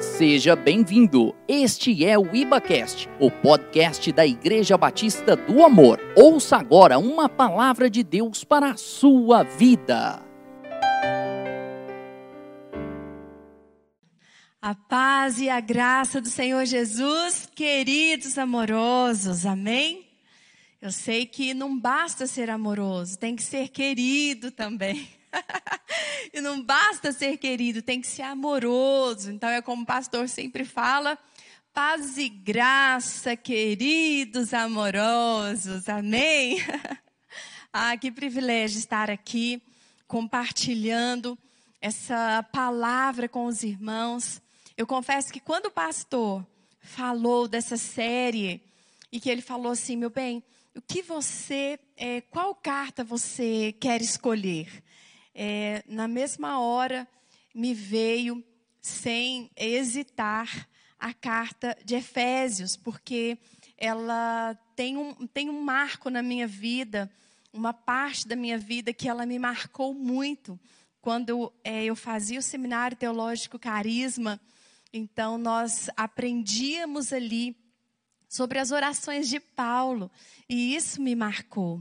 Seja bem-vindo. Este é o IbaCast, o podcast da Igreja Batista do Amor. Ouça agora uma palavra de Deus para a sua vida. A paz e a graça do Senhor Jesus, queridos amorosos, amém? Eu sei que não basta ser amoroso, tem que ser querido também. e não basta ser querido, tem que ser amoroso. Então é como o pastor sempre fala: paz e graça, queridos amorosos. Amém? ah, que privilégio estar aqui compartilhando essa palavra com os irmãos. Eu confesso que quando o pastor falou dessa série e que ele falou assim, meu bem, o que você, é, qual carta você quer escolher? É, na mesma hora me veio, sem hesitar, a carta de Efésios, porque ela tem um, tem um marco na minha vida, uma parte da minha vida que ela me marcou muito. Quando é, eu fazia o seminário teológico Carisma, então nós aprendíamos ali sobre as orações de Paulo, e isso me marcou.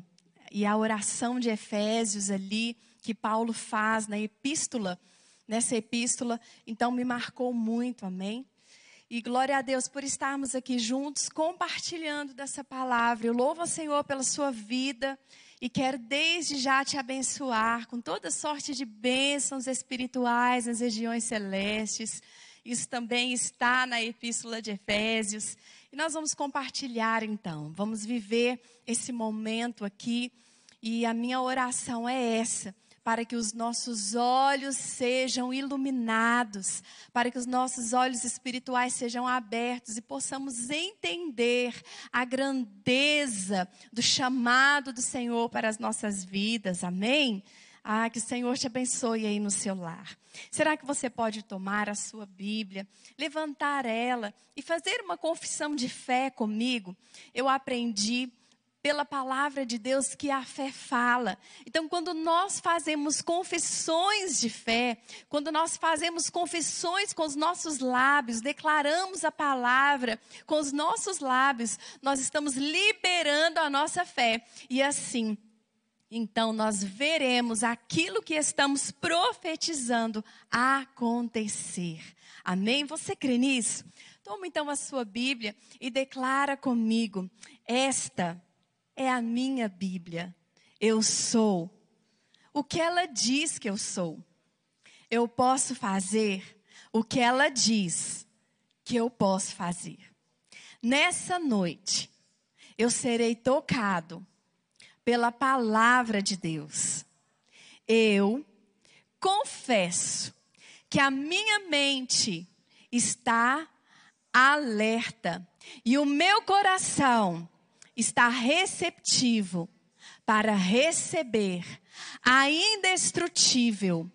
E a oração de Efésios ali, que Paulo faz na epístola, nessa epístola, então me marcou muito, amém? E glória a Deus por estarmos aqui juntos compartilhando dessa palavra. Eu louvo ao Senhor pela sua vida e quero desde já te abençoar com toda sorte de bênçãos espirituais nas regiões celestes. Isso também está na epístola de Efésios. E nós vamos compartilhar então, vamos viver esse momento aqui. E a minha oração é essa para que os nossos olhos sejam iluminados, para que os nossos olhos espirituais sejam abertos e possamos entender a grandeza do chamado do Senhor para as nossas vidas. Amém? Ah, que o Senhor te abençoe aí no seu lar. Será que você pode tomar a sua Bíblia, levantar ela e fazer uma confissão de fé comigo? Eu aprendi pela palavra de Deus que a fé fala. Então, quando nós fazemos confissões de fé, quando nós fazemos confissões com os nossos lábios, declaramos a palavra com os nossos lábios, nós estamos liberando a nossa fé. E assim, então nós veremos aquilo que estamos profetizando acontecer. Amém? Você crê nisso? Toma então a sua Bíblia e declara comigo: esta é a minha Bíblia. Eu sou o que ela diz que eu sou. Eu posso fazer o que ela diz que eu posso fazer. Nessa noite, eu serei tocado pela palavra de Deus. Eu confesso que a minha mente está alerta e o meu coração está receptivo para receber a indestrutível,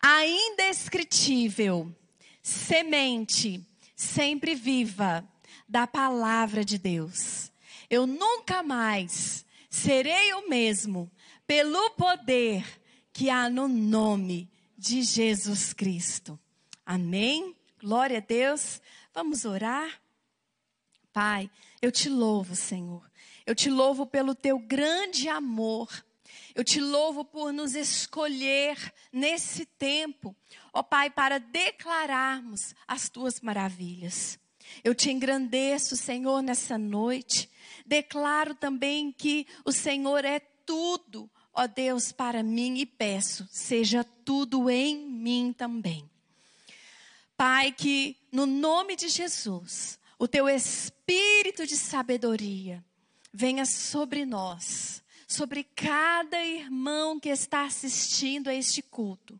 a indescritível semente sempre viva da palavra de Deus. Eu nunca mais serei o mesmo pelo poder que há no nome de Jesus Cristo. Amém? Glória a Deus. Vamos orar? Pai, eu te louvo, Senhor. Eu te louvo pelo teu grande amor. Eu te louvo por nos escolher nesse tempo, ó Pai, para declararmos as tuas maravilhas. Eu te engrandeço, Senhor, nessa noite. Declaro também que o Senhor é tudo, ó Deus, para mim e peço, seja tudo em mim também. Pai, que no nome de Jesus, o teu espírito de sabedoria venha sobre nós, sobre cada irmão que está assistindo a este culto,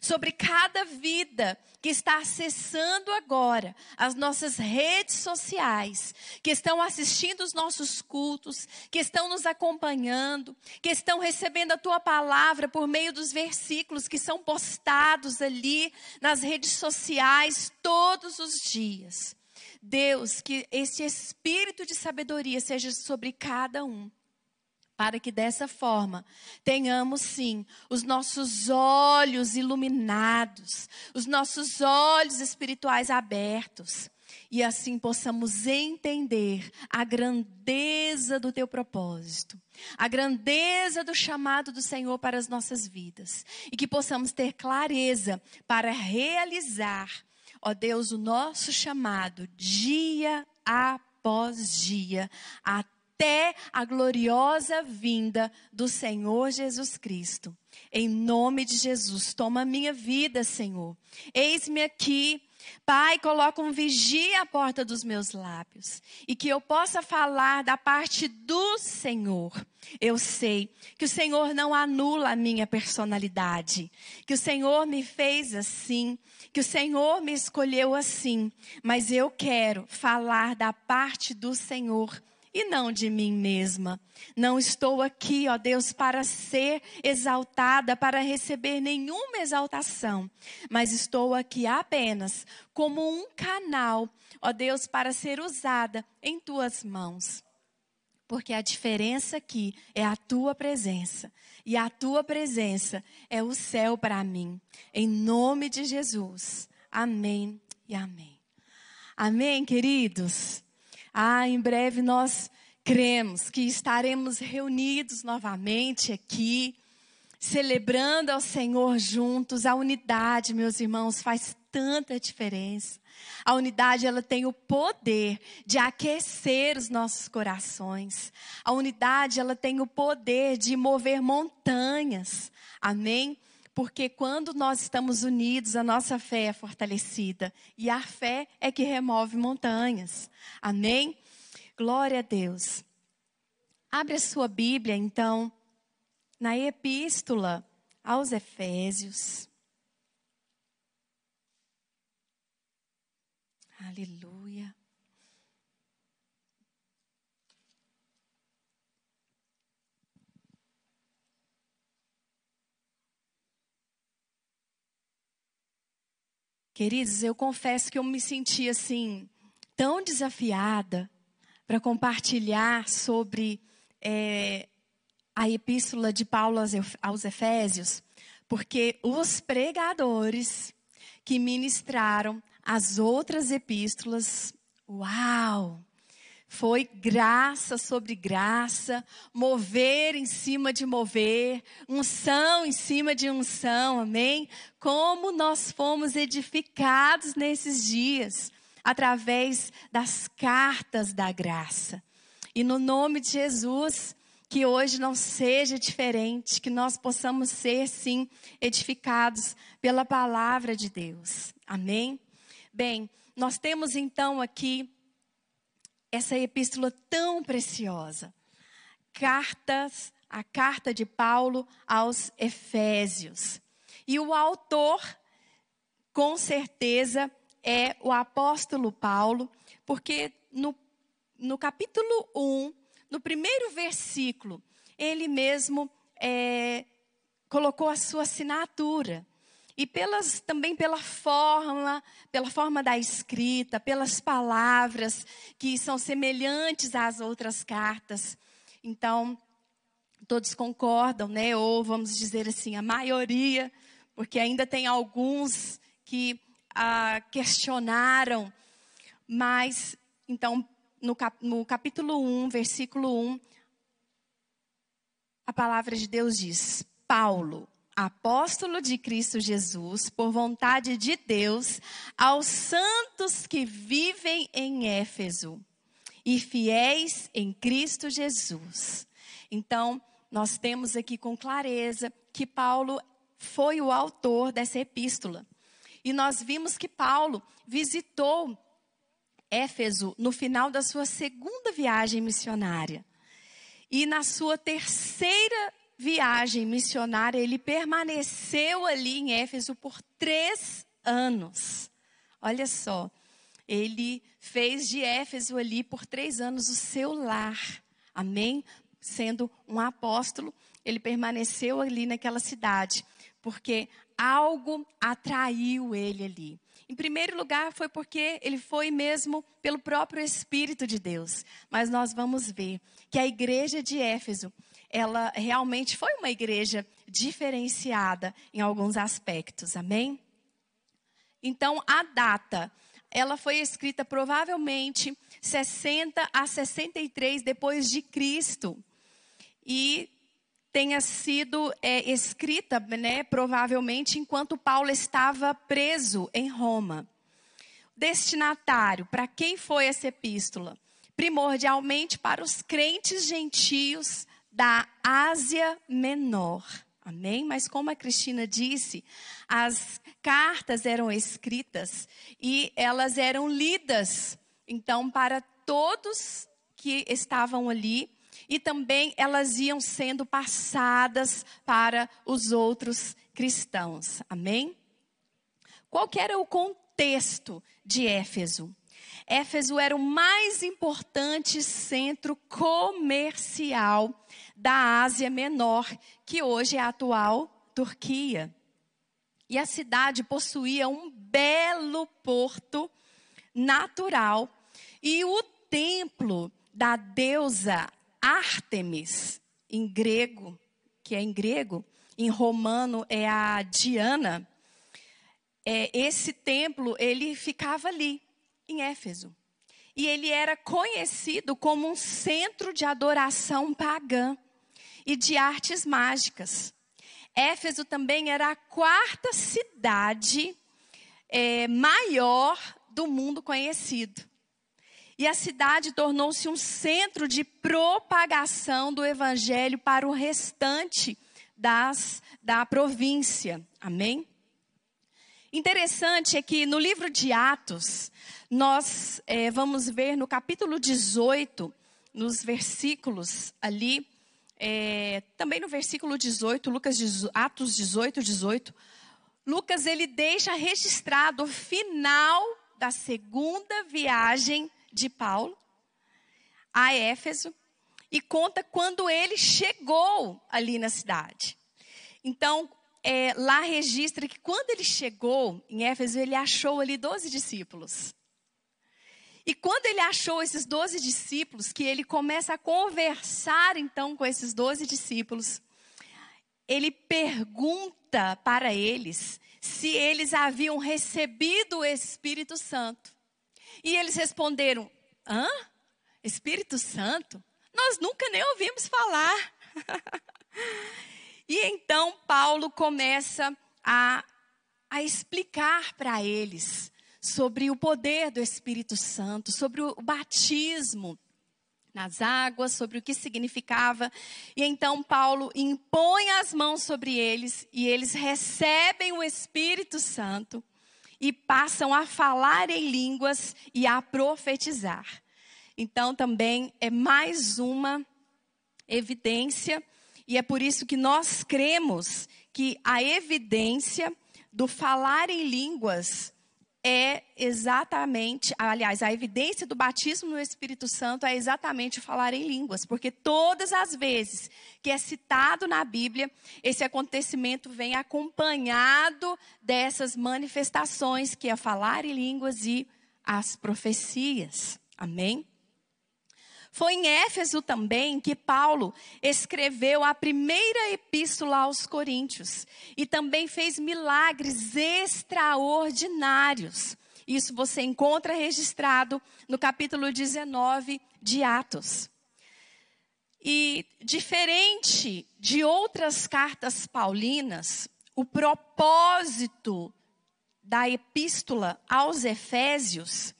sobre cada vida que está acessando agora as nossas redes sociais, que estão assistindo os nossos cultos, que estão nos acompanhando, que estão recebendo a tua palavra por meio dos versículos que são postados ali nas redes sociais todos os dias. Deus, que esse espírito de sabedoria seja sobre cada um. para que dessa forma tenhamos sim os nossos olhos iluminados, os nossos olhos espirituais abertos e assim possamos entender a grandeza do teu propósito, a grandeza do chamado do Senhor para as nossas vidas e que possamos ter clareza para realizar, ó Deus, o nosso chamado dia após dia, até a gloriosa vinda do Senhor Jesus Cristo. Em nome de Jesus, toma minha vida, Senhor. Eis-me aqui. Pai, coloca um vigia à porta dos meus lábios e que eu possa falar da parte do Senhor. Eu sei que o Senhor não anula a minha personalidade, que o Senhor me fez assim, que o Senhor me escolheu assim, mas eu quero falar da parte do Senhor e não de mim mesma. Não estou aqui, ó Deus, para ser exaltada, para receber nenhuma exaltação, mas estou aqui apenas como um canal, ó Deus, para ser usada em tuas mãos. Porque a diferença aqui é a tua presença. E a tua presença é o céu para mim. Em nome de Jesus. Amém e amém. Amém, queridos? Ah, em breve nós cremos que estaremos reunidos novamente aqui, celebrando ao Senhor juntos. A unidade, meus irmãos, faz tanta diferença. A unidade ela tem o poder de aquecer os nossos corações. A unidade ela tem o poder de mover montanhas. Amém? Porque quando nós estamos unidos, a nossa fé é fortalecida. E a fé é que remove montanhas. Amém? Glória a Deus. Abre a sua Bíblia, então, na Epístola aos Efésios. Aleluia. Queridos, eu confesso que eu me senti assim, tão desafiada para compartilhar sobre é, a epístola de Paulo aos Efésios, porque os pregadores que ministraram as outras epístolas, uau! Foi graça sobre graça, mover em cima de mover, unção em cima de unção, amém? Como nós fomos edificados nesses dias, através das cartas da graça. E no nome de Jesus, que hoje não seja diferente, que nós possamos ser, sim, edificados pela palavra de Deus. Amém? Bem, nós temos então aqui essa epístola tão preciosa. Cartas, a carta de Paulo aos Efésios. E o autor, com certeza, é o apóstolo Paulo, porque no, no capítulo 1, no primeiro versículo, ele mesmo é, colocou a sua assinatura e pelas, também pela forma, pela forma da escrita, pelas palavras que são semelhantes às outras cartas. Então, todos concordam, né? Ou vamos dizer assim, a maioria, porque ainda tem alguns que ah, questionaram. Mas, então, no, cap, no capítulo 1, versículo 1, a palavra de Deus diz: Paulo apóstolo de Cristo Jesus, por vontade de Deus, aos santos que vivem em Éfeso e fiéis em Cristo Jesus. Então, nós temos aqui com clareza que Paulo foi o autor dessa epístola. E nós vimos que Paulo visitou Éfeso no final da sua segunda viagem missionária. E na sua terceira viagem missionária, ele permaneceu ali em Éfeso por três anos. Olha só, ele fez de Éfeso ali por três anos o seu lar. Amém? Sendo um apóstolo, ele permaneceu ali naquela cidade, porque algo atraiu ele ali. Em primeiro lugar, foi porque ele foi mesmo pelo próprio Espírito de Deus. Mas nós vamos ver que a igreja de Éfeso ela realmente foi uma igreja diferenciada em alguns aspectos. Amém? Então, a data, ela foi escrita provavelmente 60 a 63 depois de Cristo. E tenha sido é, escrita, né, provavelmente, enquanto Paulo estava preso em Roma. Destinatário, para quem foi essa epístola? Primordialmente para os crentes gentios da Ásia Menor. Amém? Mas como a Cristina disse, as cartas eram escritas e elas eram lidas, então, para todos que estavam ali e também elas iam sendo passadas para os outros cristãos. Amém? Qual era o contexto de Éfeso? Éfeso era o mais importante centro comercial da Ásia Menor, que hoje é a atual Turquia. E a cidade possuía um belo porto natural e o templo da deusa Ártemis, em grego, que é em grego, em romano é a Diana. É, esse templo, ele ficava ali, em Éfeso. E ele era conhecido como um centro de adoração pagã e de artes mágicas. Éfeso também era a quarta cidade é, maior do mundo conhecido. E a cidade tornou-se um centro de propagação do evangelho para o restante das, da província. Amém? Interessante é que no livro de Atos, nós é, vamos ver no capítulo 18, nos versículos ali, é, também no versículo 18, Lucas, Atos 18, 18, Lucas ele deixa registrado o final da segunda viagem de Paulo a Éfeso e conta quando ele chegou ali na cidade. Então, é, lá registra que quando ele chegou em Éfeso, ele achou ali 12 discípulos. E quando ele achou esses 12 discípulos, que ele começa a conversar então com esses 12 discípulos, ele pergunta para eles se eles haviam recebido o Espírito Santo. E eles responderam: Hã? Espírito Santo? Nós nunca nem ouvimos falar. e então Paulo começa a, a explicar para eles sobre o poder do Espírito Santo, sobre o batismo nas águas, sobre o que significava. E então Paulo impõe as mãos sobre eles e eles recebem o Espírito Santo e passam a falar em línguas e a profetizar. Então também é mais uma evidência e é por isso que nós cremos que a evidência do falar em línguas é exatamente, aliás, a evidência do batismo no Espírito Santo é exatamente falar em línguas, porque todas as vezes que é citado na Bíblia, esse acontecimento vem acompanhado dessas manifestações, que é falar em línguas e as profecias. Amém? Foi em Éfeso também que Paulo escreveu a primeira epístola aos Coríntios e também fez milagres extraordinários. Isso você encontra registrado no capítulo 19 de Atos. E diferente de outras cartas paulinas, o propósito da epístola aos Efésios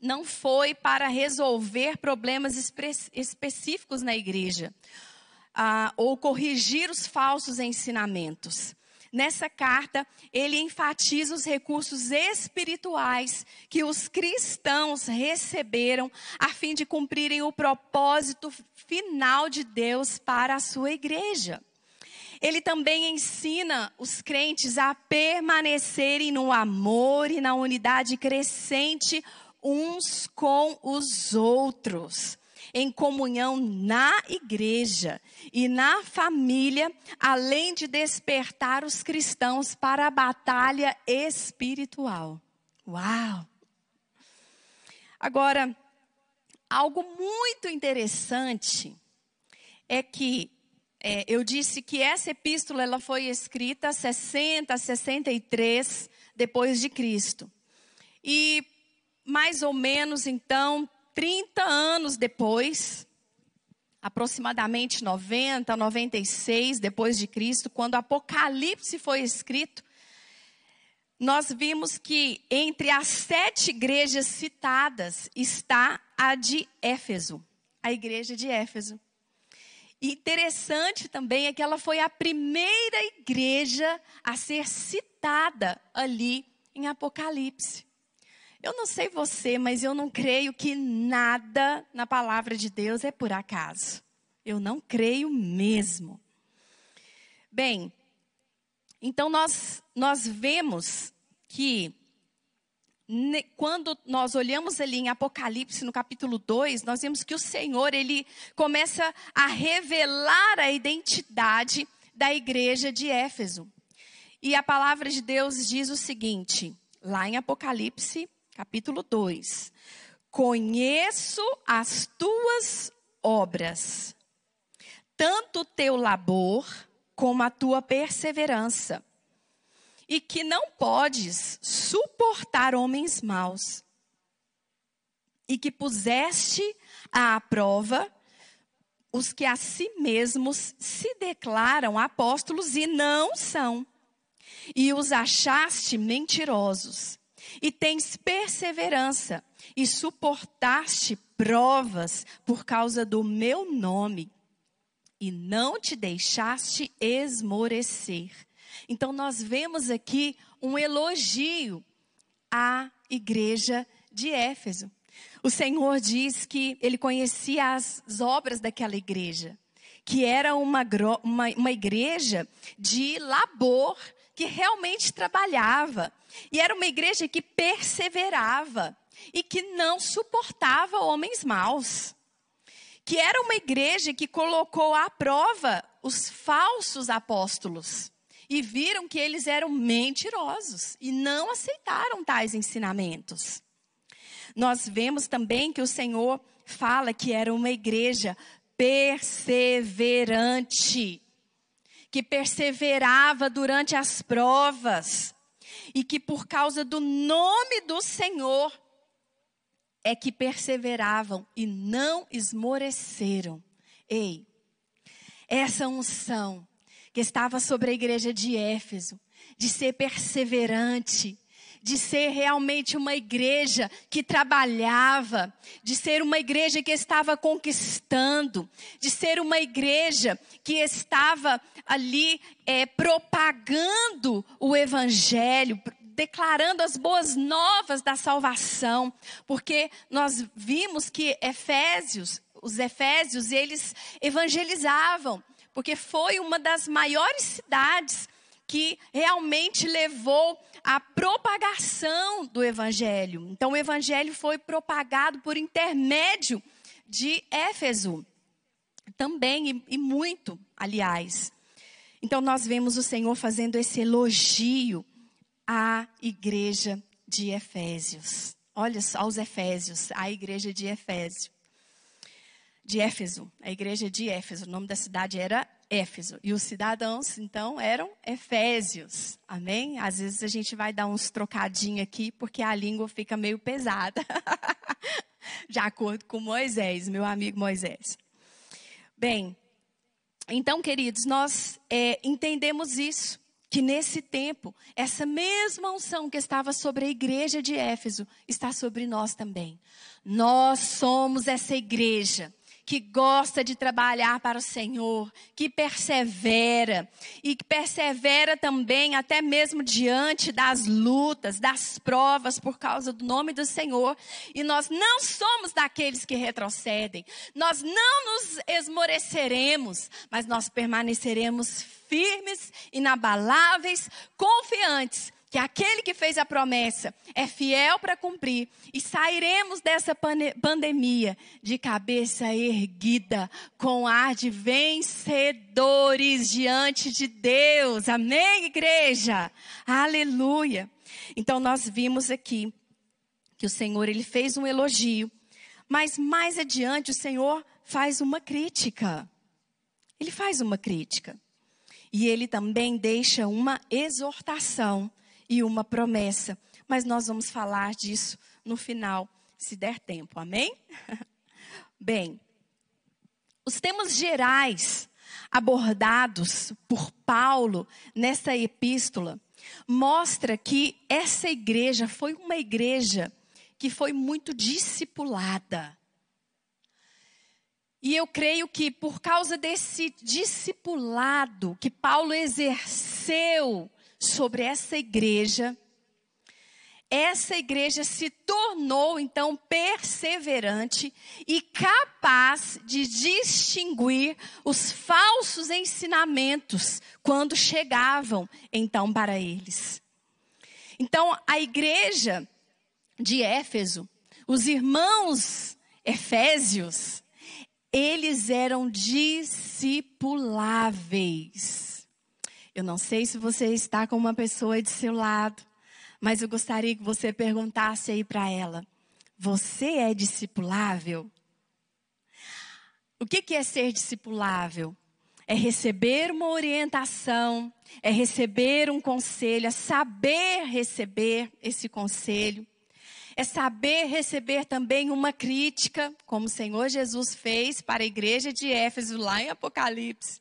não foi para resolver problemas espe específicos na igreja ah, ou corrigir os falsos ensinamentos. Nessa carta, ele enfatiza os recursos espirituais que os cristãos receberam a fim de cumprirem o propósito final de Deus para a sua igreja. Ele também ensina os crentes a permanecerem no amor e na unidade crescente uns com os outros, em comunhão na igreja e na família, além de despertar os cristãos para a batalha espiritual. Uau! Agora, algo muito interessante é que é, eu disse que essa epístola ela foi escrita 60, 63 depois de Cristo. E mais ou menos então 30 anos depois, aproximadamente 90, 96 depois de Cristo, quando Apocalipse foi escrito, nós vimos que entre as sete igrejas citadas está a de Éfeso, a igreja de Éfeso. Interessante também é que ela foi a primeira igreja a ser citada ali em Apocalipse. Eu não sei você, mas eu não creio que nada na palavra de Deus é por acaso. Eu não creio mesmo. Bem, então nós, nós vemos que quando nós olhamos ali em Apocalipse, no capítulo 2, nós vemos que o Senhor, ele começa a revelar a identidade da igreja de Éfeso. E a palavra de Deus diz o seguinte, lá em Apocalipse, capítulo 2: Conheço as tuas obras, tanto o teu labor como a tua perseverança e que não podes suportar homens maus, e que puseste à prova os que a si mesmos se declaram apóstolos e não são, e os achaste mentirosos, e tens perseverança, e suportaste provas por causa do meu nome, e não te deixaste esmorecer. Então, nós vemos aqui um elogio à igreja de Éfeso. O Senhor diz que ele conhecia as obras daquela igreja, que era uma, uma, uma igreja de labor, que realmente trabalhava, e era uma igreja que perseverava e que não suportava homens maus. Que era uma igreja que colocou à prova os falsos apóstolos e viram que eles eram mentirosos e não aceitaram tais ensinamentos. Nós vemos também que o Senhor fala que era uma igreja perseverante, que perseverava durante as provas e que por causa do nome do Senhor é que perseveravam e não esmoreceram. Ei, essa unção que estava sobre a igreja de Éfeso, de ser perseverante, de ser realmente uma igreja que trabalhava, de ser uma igreja que estava conquistando, de ser uma igreja que estava ali é, propagando o evangelho, declarando as boas novas da salvação, porque nós vimos que Efésios, os Efésios, eles evangelizavam, porque foi uma das maiores cidades que realmente levou à propagação do evangelho. Então, o evangelho foi propagado por intermédio de Éfeso, também e, e muito, aliás. Então, nós vemos o Senhor fazendo esse elogio à igreja de Efésios. Olha só, aos Efésios, a igreja de Efésio de Éfeso, a igreja de Éfeso. O nome da cidade era Éfeso. E os cidadãos, então, eram Efésios. Amém? Às vezes a gente vai dar uns trocadinhos aqui, porque a língua fica meio pesada. de acordo com Moisés, meu amigo Moisés. Bem, então, queridos, nós é, entendemos isso. Que nesse tempo, essa mesma unção que estava sobre a igreja de Éfeso está sobre nós também. Nós somos essa igreja que gosta de trabalhar para o Senhor, que persevera e que persevera também até mesmo diante das lutas, das provas por causa do nome do Senhor. E nós não somos daqueles que retrocedem. Nós não nos esmoreceremos, mas nós permaneceremos firmes, inabaláveis, confiantes que aquele que fez a promessa é fiel para cumprir e sairemos dessa pandemia de cabeça erguida, com ar de vencedores diante de Deus. Amém, igreja? Aleluia. Então nós vimos aqui que o Senhor ele fez um elogio, mas mais adiante o Senhor faz uma crítica. ele faz uma crítica. E ele também deixa uma exortação e uma promessa. Mas nós vamos falar disso no final, se der tempo. Amém? Bem, os temas gerais abordados por Paulo nessa epístola mostra que essa igreja foi uma igreja que foi muito discipulada. E eu creio que por causa desse discipulado que Paulo exerceu sobre essa igreja, essa igreja se tornou então perseverante e capaz de distinguir os falsos ensinamentos quando chegavam então para eles. Então, a igreja de Éfeso, os irmãos efésios, eles eram discipuláveis. Eu não sei se você está com uma pessoa de seu lado mas eu gostaria que você perguntasse aí para ela: você é discipulável? O que, que é ser discipulável? É receber uma orientação, é receber um conselho, é saber receber esse conselho, é saber receber também uma crítica, como o Senhor Jesus fez para a igreja de Éfeso lá em Apocalipse.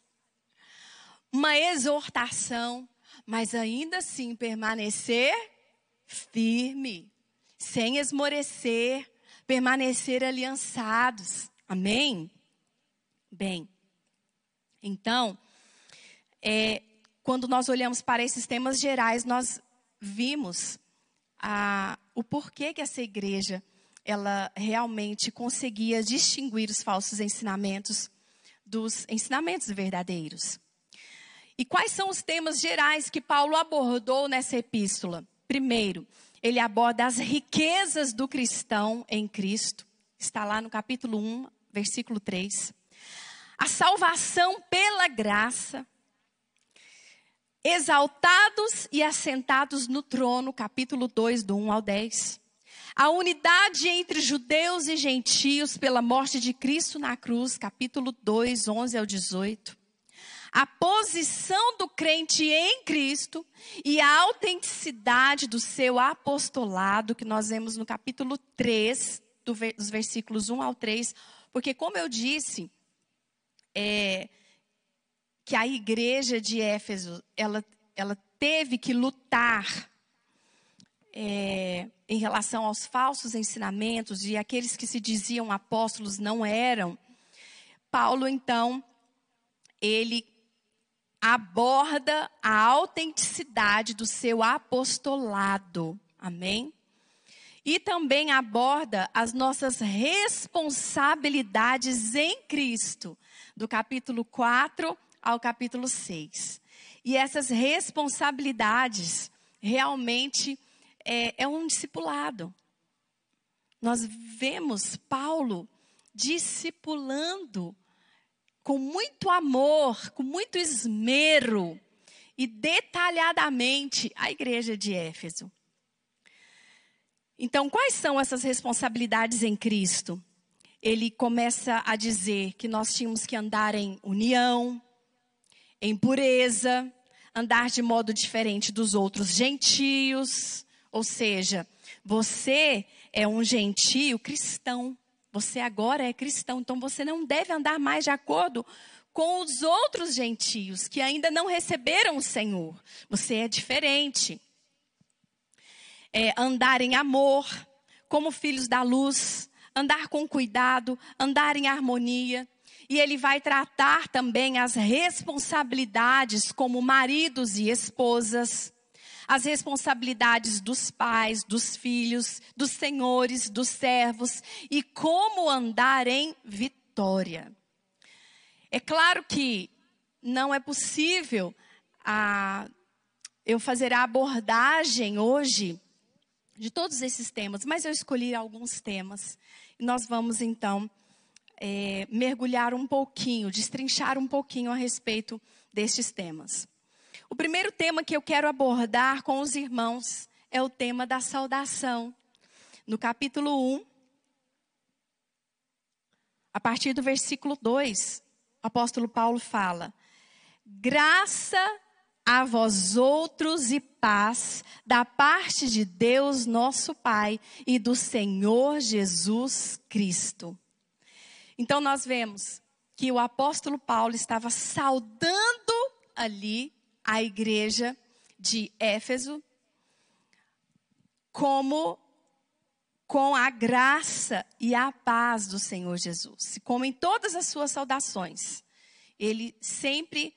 Uma exortação, mas ainda assim permanecer firme, sem esmorecer, permanecer aliançados. Amém? Bem, então, é, quando nós olhamos para esses temas gerais, nós vimos a, o porquê que essa igreja ela realmente conseguia distinguir os falsos ensinamentos dos ensinamentos verdadeiros. E quais são os temas gerais que Paulo abordou nessa epístola? Primeiro, ele aborda as riquezas do cristão em Cristo. Está lá no capítulo 1, versículo 3. A salvação pela graça. Exaltados e assentados no trono, capítulo 2, do 1 ao 10. A unidade entre judeus e gentios pela morte de Cristo na cruz, capítulo 2, 11 ao 18 a posição do crente em Cristo e a autenticidade do seu apostolado, que nós vemos no capítulo 3, dos versículos 1 ao 3. Porque, como eu disse, é, que a igreja de Éfeso, ela, ela teve que lutar é, em relação aos falsos ensinamentos e aqueles que se diziam apóstolos não eram. Paulo, então, ele aborda a autenticidade do seu apostolado. Amém? E também aborda as nossas responsabilidades em Cristo, do capítulo 4 ao capítulo 6. E essas responsabilidades realmente é, é um discipulado. Nós vemos Paulo discipulando com muito amor, com muito esmero e detalhadamente a igreja de Éfeso. Então, quais são essas responsabilidades em Cristo? Ele começa a dizer que nós tínhamos que andar em união, em pureza, andar de modo diferente dos outros gentios, ou seja, você é um gentio cristão. Você agora é cristão, então você não deve andar mais de acordo com os outros gentios que ainda não receberam o Senhor. Você é diferente. É, andar em amor, como filhos da luz, andar com cuidado, andar em harmonia. E ele vai tratar também as responsabilidades como maridos e esposas as responsabilidades dos pais, dos filhos, dos senhores, dos servos e como andar em vitória. É claro que não é possível a, eu fazer a abordagem hoje de todos esses temas, mas eu escolhi alguns temas. Nós vamos então é, mergulhar um pouquinho, destrinchar um pouquinho a respeito destes temas. O primeiro tema que eu quero abordar com os irmãos é o tema da saudação. No capítulo 1, a partir do versículo 2, apóstolo Paulo fala: graça a vós outros e paz da parte de Deus nosso Pai e do Senhor Jesus Cristo. Então nós vemos que o apóstolo Paulo estava saudando ali a igreja de Éfeso como com a graça e a paz do Senhor Jesus. Como em todas as suas saudações, ele sempre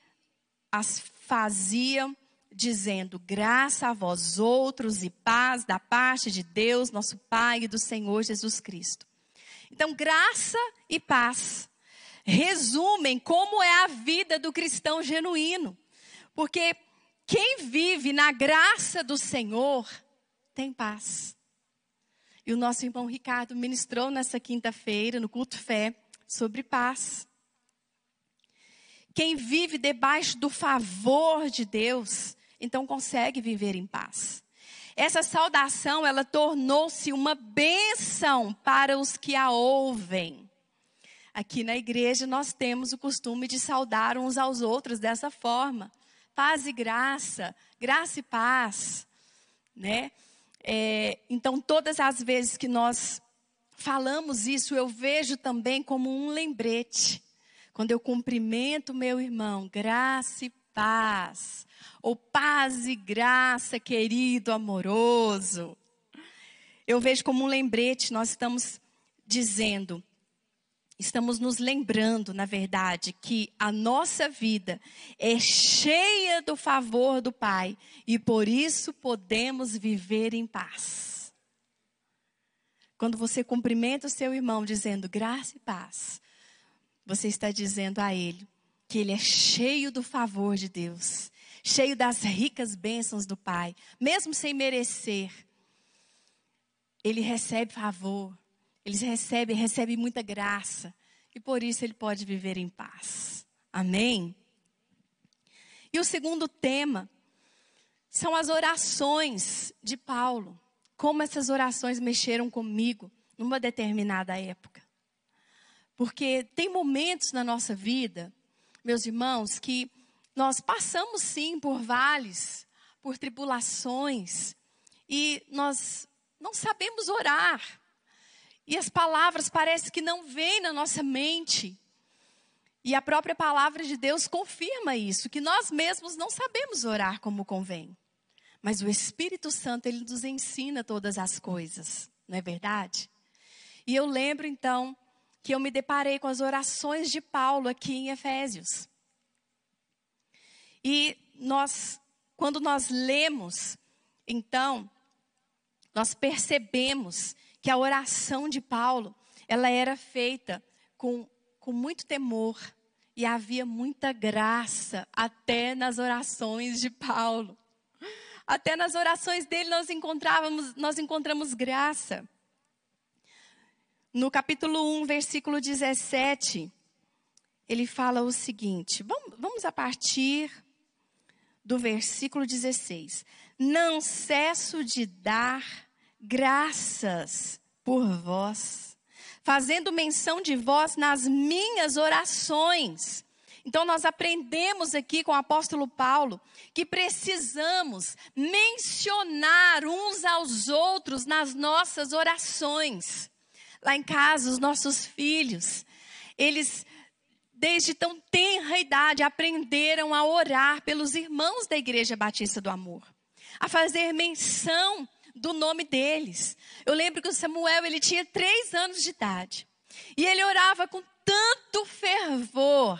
as fazia dizendo: graça a vós outros e paz da parte de Deus, nosso Pai e do Senhor Jesus Cristo. Então, graça e paz resumem como é a vida do cristão genuíno. Porque quem vive na graça do Senhor tem paz. E o nosso irmão Ricardo ministrou nessa quinta-feira, no culto fé, sobre paz. Quem vive debaixo do favor de Deus, então consegue viver em paz. Essa saudação, ela tornou-se uma bênção para os que a ouvem. Aqui na igreja nós temos o costume de saudar uns aos outros dessa forma. Paz e graça, graça e paz, né? É, então, todas as vezes que nós falamos isso, eu vejo também como um lembrete. Quando eu cumprimento meu irmão, graça e paz. Ou paz e graça, querido, amoroso. Eu vejo como um lembrete, nós estamos dizendo, estamos nos lembrando, na verdade, que a nossa vida é cheia do favor do Pai e por isso podemos viver em paz. Quando você cumprimenta o seu irmão dizendo graça e paz, você está dizendo a ele que ele é cheio do favor de Deus, cheio das ricas bênçãos do Pai, mesmo sem merecer. Ele recebe favor, ele recebe, recebe muita graça. E por isso ele pode viver em paz. Amém? E o segundo tema são as orações de Paulo. Como essas orações mexeram comigo numa determinada época. Porque tem momentos na nossa vida, meus irmãos, que nós passamos sim por vales, por tribulações, e nós não sabemos orar. E as palavras parece que não vêm na nossa mente. E a própria palavra de Deus confirma isso, que nós mesmos não sabemos orar como convém. Mas o Espírito Santo, ele nos ensina todas as coisas, não é verdade? E eu lembro então que eu me deparei com as orações de Paulo aqui em Efésios. E nós, quando nós lemos, então, nós percebemos que a oração de Paulo, ela era feita com, com muito temor e havia muita graça até nas orações de Paulo. Até nas orações dele nós encontrávamos, nós encontramos graça. No capítulo 1, versículo 17, ele fala o seguinte: vamos, vamos a partir do versículo 16. Não cesso de dar graças por vós, fazendo menção de vós nas minhas orações. Então, nós aprendemos aqui com o apóstolo Paulo que precisamos mencionar uns aos outros nas nossas orações. Lá em casa, os nossos filhos, eles, desde tão tenra idade, aprenderam a orar pelos irmãos da Igreja Batista do Amor, a fazer menção do nome deles. Eu lembro que o Samuel, ele tinha três anos de idade. E ele orava com tanto fervor.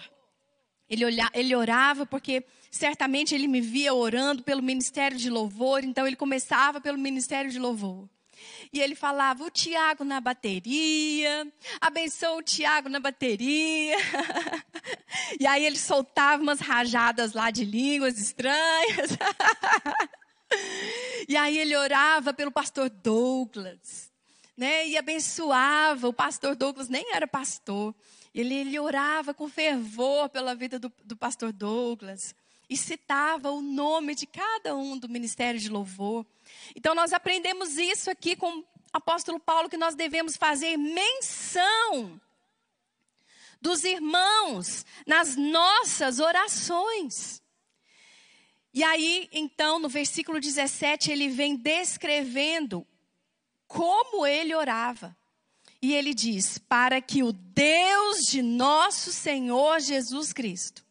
Ele, olha, ele orava porque certamente ele me via orando pelo ministério de louvor, então ele começava pelo ministério de louvor. E ele falava, o Tiago na bateria, abençoa o Tiago na bateria. e aí ele soltava umas rajadas lá de línguas estranhas. E aí ele orava pelo pastor Douglas, né? E abençoava. O pastor Douglas nem era pastor. Ele, ele orava com fervor pela vida do, do pastor Douglas. E citava o nome de cada um do ministério de louvor. Então nós aprendemos isso aqui com o apóstolo Paulo, que nós devemos fazer menção dos irmãos nas nossas orações. E aí, então, no versículo 17, ele vem descrevendo como ele orava. E ele diz: Para que o Deus de nosso Senhor Jesus Cristo,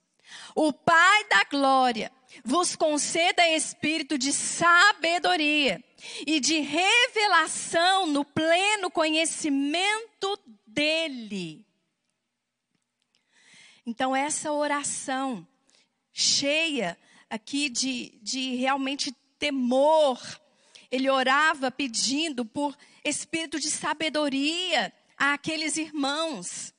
o Pai da glória, vos conceda espírito de sabedoria e de revelação no pleno conhecimento dele. Então, essa oração cheia aqui de, de realmente temor, ele orava pedindo por espírito de sabedoria àqueles irmãos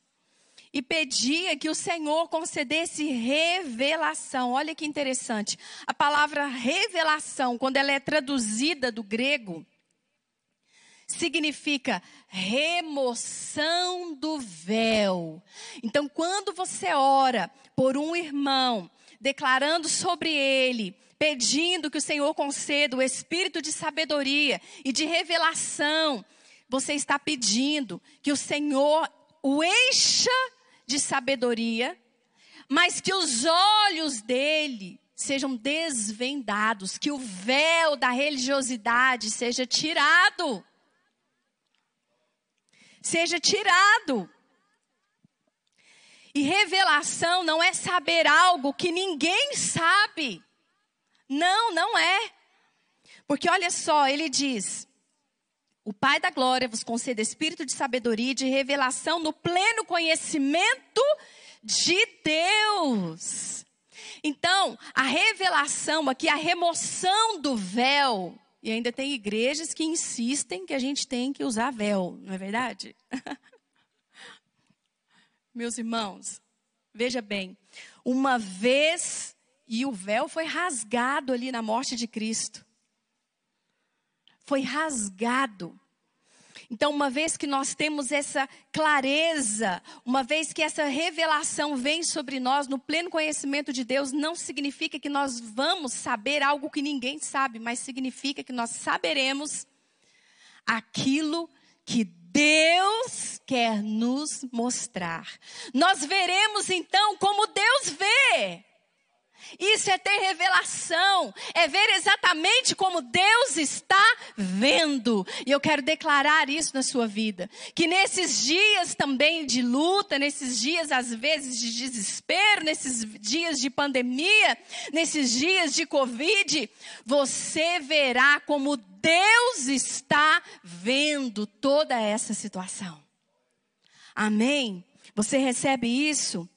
e pedia que o Senhor concedesse revelação. Olha que interessante. A palavra revelação, quando ela é traduzida do grego, significa remoção do véu. Então, quando você ora por um irmão, declarando sobre ele, pedindo que o Senhor conceda o espírito de sabedoria e de revelação, você está pedindo que o Senhor o encha de sabedoria, mas que os olhos dele sejam desvendados, que o véu da religiosidade seja tirado. Seja tirado. E revelação não é saber algo que ninguém sabe. Não, não é. Porque olha só, ele diz: o Pai da glória vos conceda espírito de sabedoria e de revelação no pleno conhecimento de Deus. Então, a revelação aqui, a remoção do véu, e ainda tem igrejas que insistem que a gente tem que usar véu, não é verdade? Meus irmãos, veja bem, uma vez e o véu foi rasgado ali na morte de Cristo foi rasgado. Então, uma vez que nós temos essa clareza, uma vez que essa revelação vem sobre nós no pleno conhecimento de Deus, não significa que nós vamos saber algo que ninguém sabe, mas significa que nós saberemos aquilo que Deus quer nos mostrar. Nós veremos então como Deus vê. Isso é ter revelação, é ver exatamente como Deus está vendo. E eu quero declarar isso na sua vida. Que nesses dias também de luta, nesses dias às vezes de desespero, nesses dias de pandemia, nesses dias de Covid, você verá como Deus está vendo toda essa situação. Amém? Você recebe isso?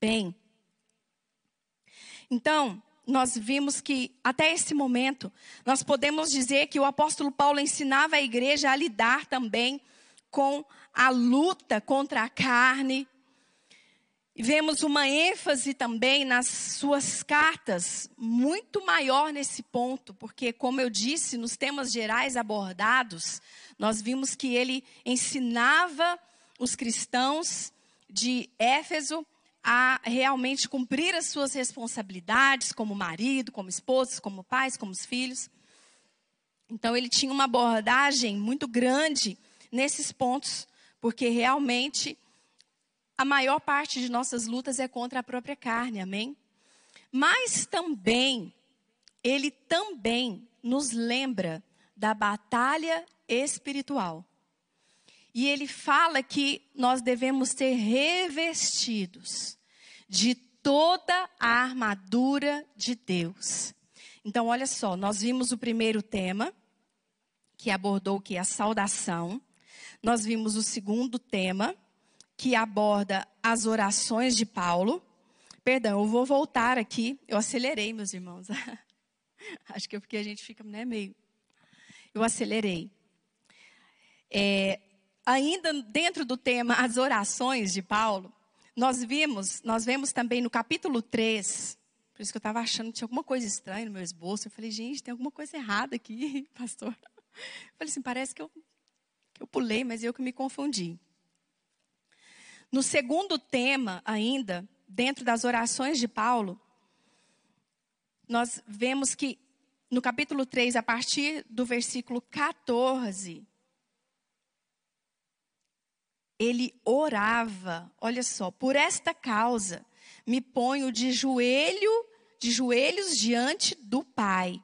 Bem, então, nós vimos que até esse momento, nós podemos dizer que o apóstolo Paulo ensinava a igreja a lidar também com a luta contra a carne. Vemos uma ênfase também nas suas cartas, muito maior nesse ponto, porque, como eu disse, nos temas gerais abordados, nós vimos que ele ensinava os cristãos de Éfeso a realmente cumprir as suas responsabilidades como marido, como esposo, como pais, como filhos. Então ele tinha uma abordagem muito grande nesses pontos, porque realmente a maior parte de nossas lutas é contra a própria carne, amém? Mas também ele também nos lembra da batalha espiritual. E ele fala que nós devemos ser revestidos de toda a armadura de Deus. Então, olha só, nós vimos o primeiro tema, que abordou que a saudação. Nós vimos o segundo tema, que aborda as orações de Paulo. Perdão, eu vou voltar aqui. Eu acelerei, meus irmãos. Acho que é porque a gente fica né, meio. Eu acelerei. É, ainda dentro do tema as orações de Paulo, nós vimos, nós vemos também no capítulo 3, por isso que eu estava achando que tinha alguma coisa estranha no meu esboço. Eu falei, gente, tem alguma coisa errada aqui, pastor. Eu falei assim, parece que eu, que eu pulei, mas eu que me confundi. No segundo tema, ainda, dentro das orações de Paulo, nós vemos que no capítulo 3, a partir do versículo 14, ele orava, olha só, por esta causa me ponho de joelho, de joelhos diante do Pai.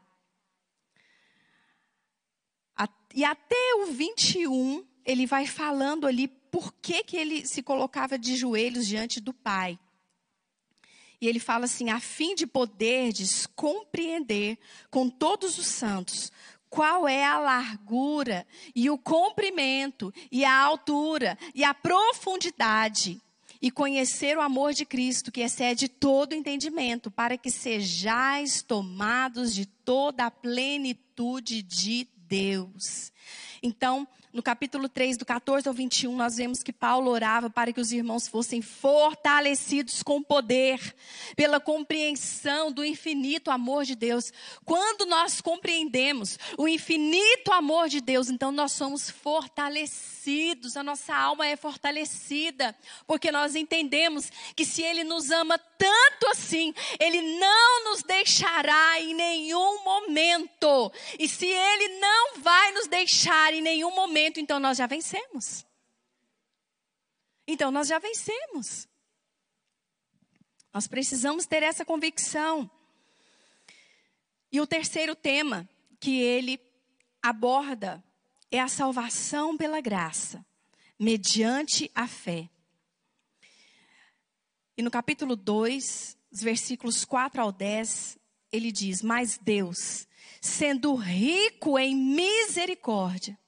E até o 21, ele vai falando ali por que, que ele se colocava de joelhos diante do Pai. E ele fala assim: a fim de poderdes compreender com todos os santos qual é a largura e o comprimento e a altura e a profundidade e conhecer o amor de Cristo que excede todo entendimento, para que sejais tomados de toda a plenitude de Deus. Então, no capítulo 3, do 14 ao 21, nós vemos que Paulo orava para que os irmãos fossem fortalecidos com poder, pela compreensão do infinito amor de Deus. Quando nós compreendemos o infinito amor de Deus, então nós somos fortalecidos, a nossa alma é fortalecida, porque nós entendemos que se Ele nos ama tanto assim, Ele não nos deixará em nenhum momento. E se Ele não vai nos deixar em nenhum momento, então nós já vencemos. Então nós já vencemos. Nós precisamos ter essa convicção. E o terceiro tema que ele aborda é a salvação pela graça, mediante a fé. E no capítulo 2, os versículos 4 ao 10, ele diz: Mas Deus, sendo rico em misericórdia,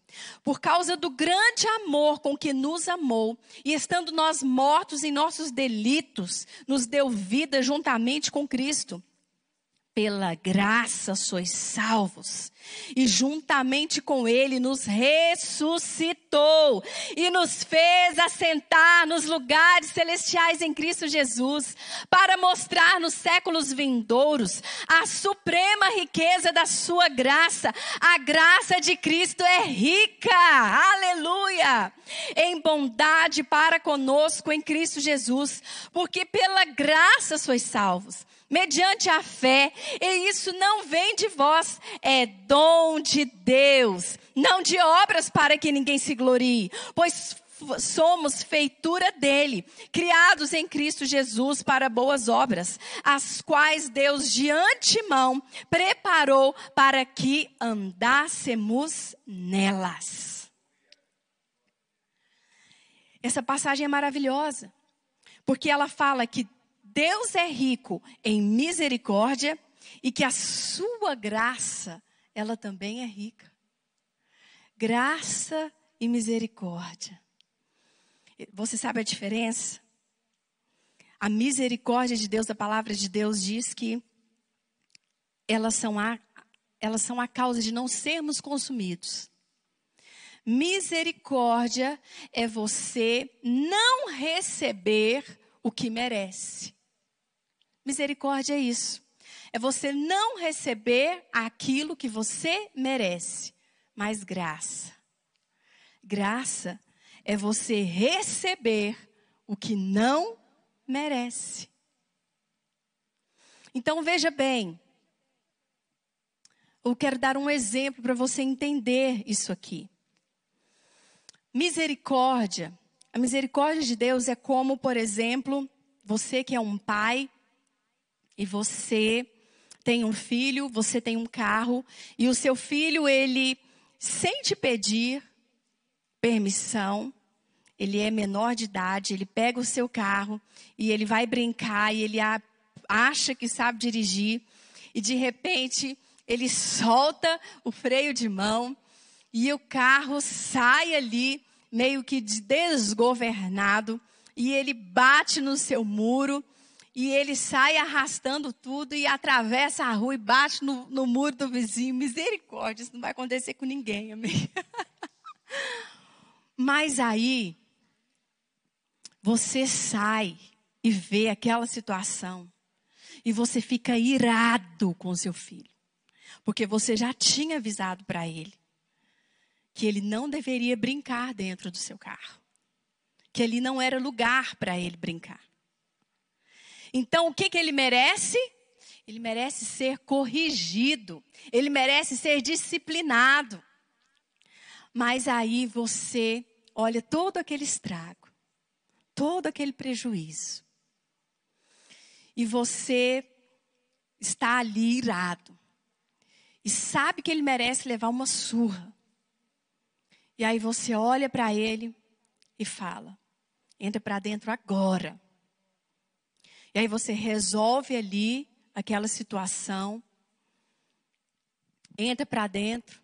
por causa do grande amor com que nos amou, e estando nós mortos em nossos delitos, nos deu vida juntamente com Cristo pela graça sois salvos. E juntamente com Ele nos ressuscitou e nos fez assentar nos lugares celestiais em Cristo Jesus, para mostrar nos séculos vindouros a suprema riqueza da Sua graça. A graça de Cristo é rica, aleluia, em bondade para conosco em Cristo Jesus, porque pela graça sois salvos mediante a fé, e isso não vem de vós, é dom de Deus, não de obras para que ninguém se glorie, pois somos feitura dele, criados em Cristo Jesus para boas obras, as quais Deus de antemão preparou para que andássemos nelas. Essa passagem é maravilhosa, porque ela fala que Deus é rico em misericórdia e que a sua graça, ela também é rica. Graça e misericórdia. Você sabe a diferença? A misericórdia de Deus, a palavra de Deus diz que elas são a, elas são a causa de não sermos consumidos. Misericórdia é você não receber o que merece. Misericórdia é isso. É você não receber aquilo que você merece, mas graça. Graça é você receber o que não merece. Então veja bem, eu quero dar um exemplo para você entender isso aqui. Misericórdia, a misericórdia de Deus é como, por exemplo, você que é um pai e você tem um filho, você tem um carro, e o seu filho, ele, sem te pedir permissão, ele é menor de idade, ele pega o seu carro e ele vai brincar e ele acha que sabe dirigir, e de repente ele solta o freio de mão e o carro sai ali meio que desgovernado e ele bate no seu muro e ele sai arrastando tudo e atravessa a rua e bate no, no muro do vizinho. Misericórdia, isso não vai acontecer com ninguém, amém? Mas aí, você sai e vê aquela situação e você fica irado com seu filho, porque você já tinha avisado para ele que ele não deveria brincar dentro do seu carro, que ali não era lugar para ele brincar. Então, o que, que ele merece? Ele merece ser corrigido, ele merece ser disciplinado. Mas aí você olha todo aquele estrago, todo aquele prejuízo. E você está ali irado. E sabe que ele merece levar uma surra. E aí você olha para ele e fala: entra para dentro agora. E aí você resolve ali aquela situação, entra para dentro.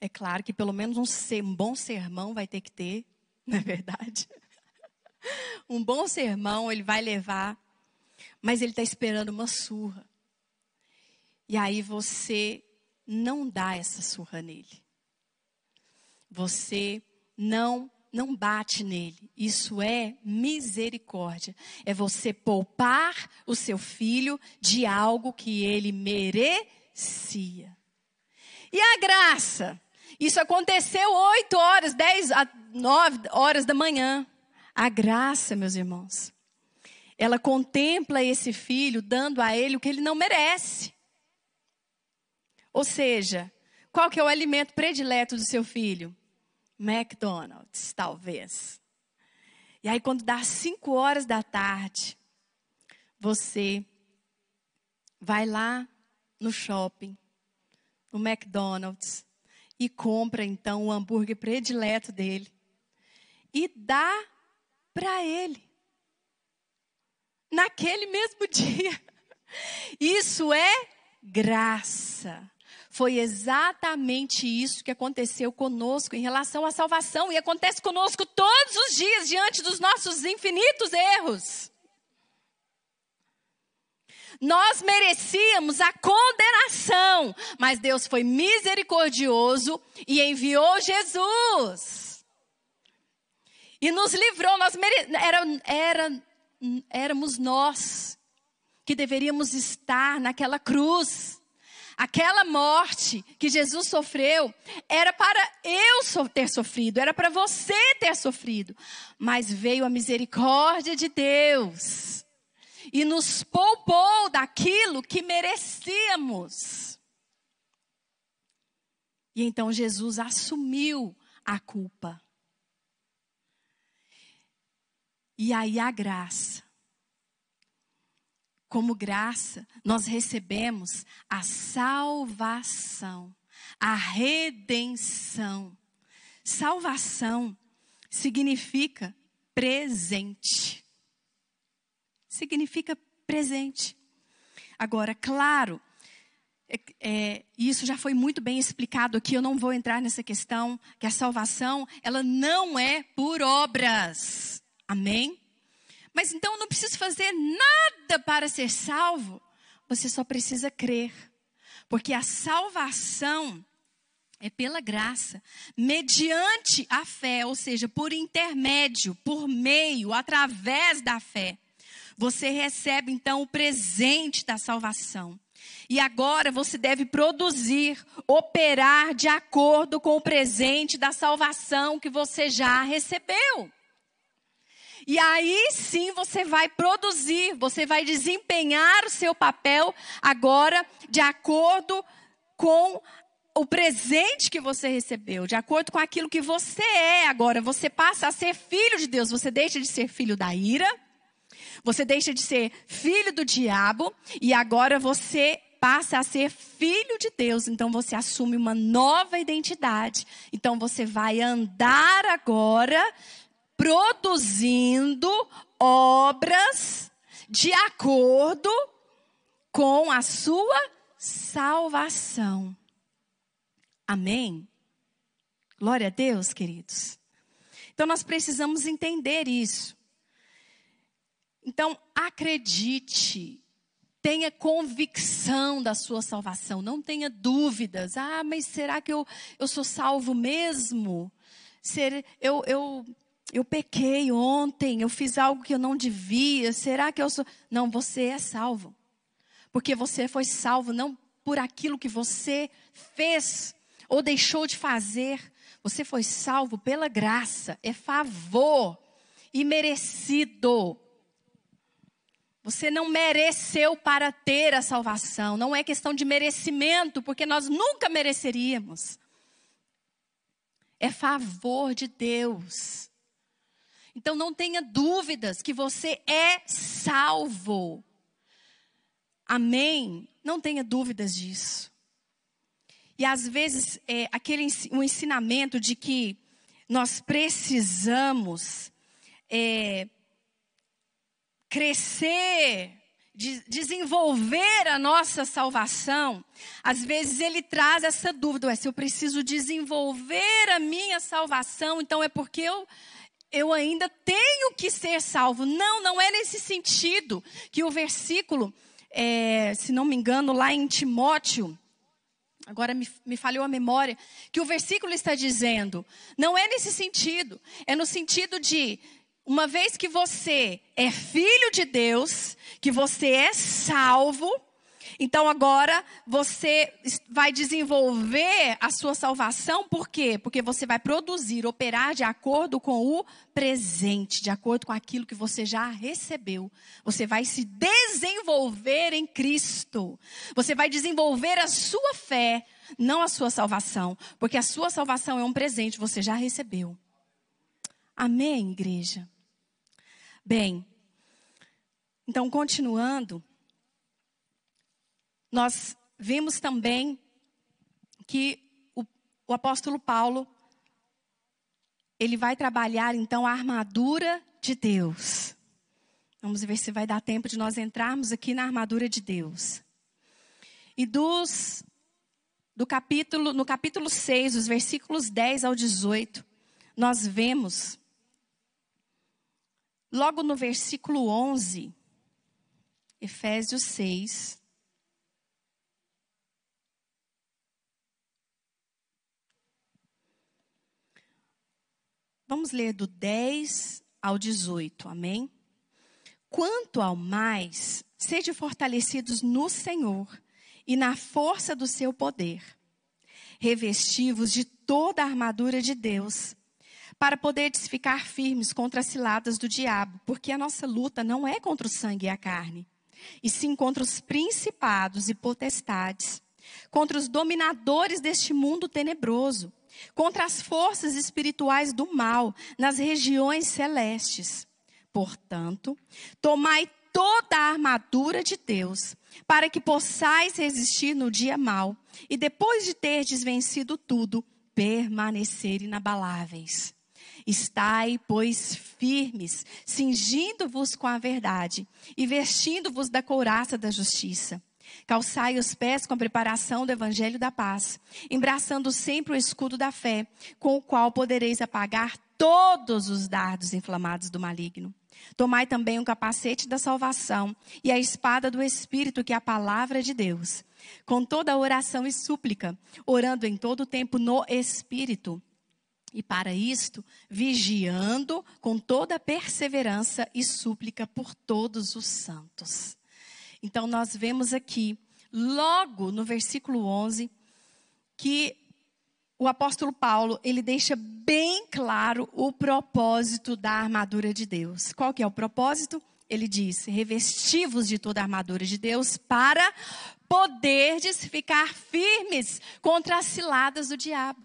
É claro que pelo menos um, bom sermão vai ter que ter, não é verdade? um bom sermão ele vai levar, mas ele está esperando uma surra. E aí você não dá essa surra nele. Você não não bate nele. Isso é misericórdia. É você poupar o seu filho de algo que ele merecia. E a graça? Isso aconteceu 8 horas, 10 a 9 horas da manhã. A graça, meus irmãos, ela contempla esse filho dando a ele o que ele não merece. Ou seja, qual que é o alimento predileto do seu filho? McDonald's, talvez. E aí, quando dá 5 horas da tarde, você vai lá no shopping, no McDonald's, e compra então o hambúrguer predileto dele e dá para ele. Naquele mesmo dia. Isso é graça. Foi exatamente isso que aconteceu conosco em relação à salvação e acontece conosco todos os dias diante dos nossos infinitos erros. Nós merecíamos a condenação, mas Deus foi misericordioso e enviou Jesus. E nos livrou, nós mere... era, era, éramos nós que deveríamos estar naquela cruz. Aquela morte que Jesus sofreu era para eu ter sofrido, era para você ter sofrido. Mas veio a misericórdia de Deus e nos poupou daquilo que merecíamos. E então Jesus assumiu a culpa. E aí a graça como graça, nós recebemos a salvação, a redenção. Salvação significa presente. Significa presente. Agora, claro, é, é, isso já foi muito bem explicado aqui, eu não vou entrar nessa questão, que a salvação, ela não é por obras. Amém? Mas então eu não preciso fazer nada para ser salvo. Você só precisa crer. Porque a salvação é pela graça, mediante a fé, ou seja, por intermédio, por meio, através da fé. Você recebe então o presente da salvação. E agora você deve produzir, operar de acordo com o presente da salvação que você já recebeu. E aí sim você vai produzir, você vai desempenhar o seu papel agora de acordo com o presente que você recebeu, de acordo com aquilo que você é agora. Você passa a ser filho de Deus, você deixa de ser filho da ira, você deixa de ser filho do diabo e agora você passa a ser filho de Deus. Então você assume uma nova identidade. Então você vai andar agora produzindo obras de acordo com a sua salvação. Amém? Glória a Deus, queridos. Então nós precisamos entender isso. Então, acredite, tenha convicção da sua salvação, não tenha dúvidas. Ah, mas será que eu, eu sou salvo mesmo? Ser, eu, eu, eu pequei ontem, eu fiz algo que eu não devia, será que eu sou. Não, você é salvo. Porque você foi salvo não por aquilo que você fez ou deixou de fazer. Você foi salvo pela graça, é favor e merecido. Você não mereceu para ter a salvação, não é questão de merecimento, porque nós nunca mereceríamos. É favor de Deus. Então não tenha dúvidas que você é salvo. Amém? Não tenha dúvidas disso. E às vezes é, aquele um ensinamento de que nós precisamos é, crescer, de desenvolver a nossa salvação, às vezes ele traz essa dúvida: se eu preciso desenvolver a minha salvação, então é porque eu eu ainda tenho que ser salvo. Não, não é nesse sentido que o versículo, é, se não me engano, lá em Timóteo, agora me, me falhou a memória, que o versículo está dizendo. Não é nesse sentido. É no sentido de, uma vez que você é filho de Deus, que você é salvo, então agora você vai desenvolver a sua salvação, por quê? Porque você vai produzir, operar de acordo com o presente, de acordo com aquilo que você já recebeu. Você vai se desenvolver em Cristo. Você vai desenvolver a sua fé, não a sua salvação, porque a sua salvação é um presente, você já recebeu. Amém, igreja? Bem, então continuando nós vimos também que o, o apóstolo Paulo ele vai trabalhar então a armadura de Deus. Vamos ver se vai dar tempo de nós entrarmos aqui na armadura de Deus. E dos do capítulo, no capítulo 6, os versículos 10 ao 18, nós vemos logo no versículo 11, Efésios 6, Vamos ler do 10 ao 18, amém? Quanto ao mais, sede fortalecidos no Senhor e na força do seu poder, revestivos de toda a armadura de Deus, para poderes ficar firmes contra as ciladas do diabo, porque a nossa luta não é contra o sangue e a carne, e sim contra os principados e potestades, contra os dominadores deste mundo tenebroso contra as forças espirituais do mal nas regiões celestes. Portanto, tomai toda a armadura de Deus, para que possais resistir no dia mau, e depois de terdes vencido tudo, permanecer inabaláveis. Estai, pois, firmes, cingindo-vos com a verdade e vestindo-vos da couraça da justiça Calçai os pés com a preparação do evangelho da paz, embraçando sempre o escudo da fé, com o qual podereis apagar todos os dardos inflamados do maligno. Tomai também o capacete da salvação e a espada do Espírito, que é a palavra de Deus, com toda oração e súplica, orando em todo o tempo no Espírito. E para isto, vigiando com toda perseverança e súplica por todos os santos. Então, nós vemos aqui, logo no versículo 11, que o apóstolo Paulo, ele deixa bem claro o propósito da armadura de Deus. Qual que é o propósito? Ele diz: revestivos de toda a armadura de Deus para poderdes ficar firmes contra as ciladas do diabo.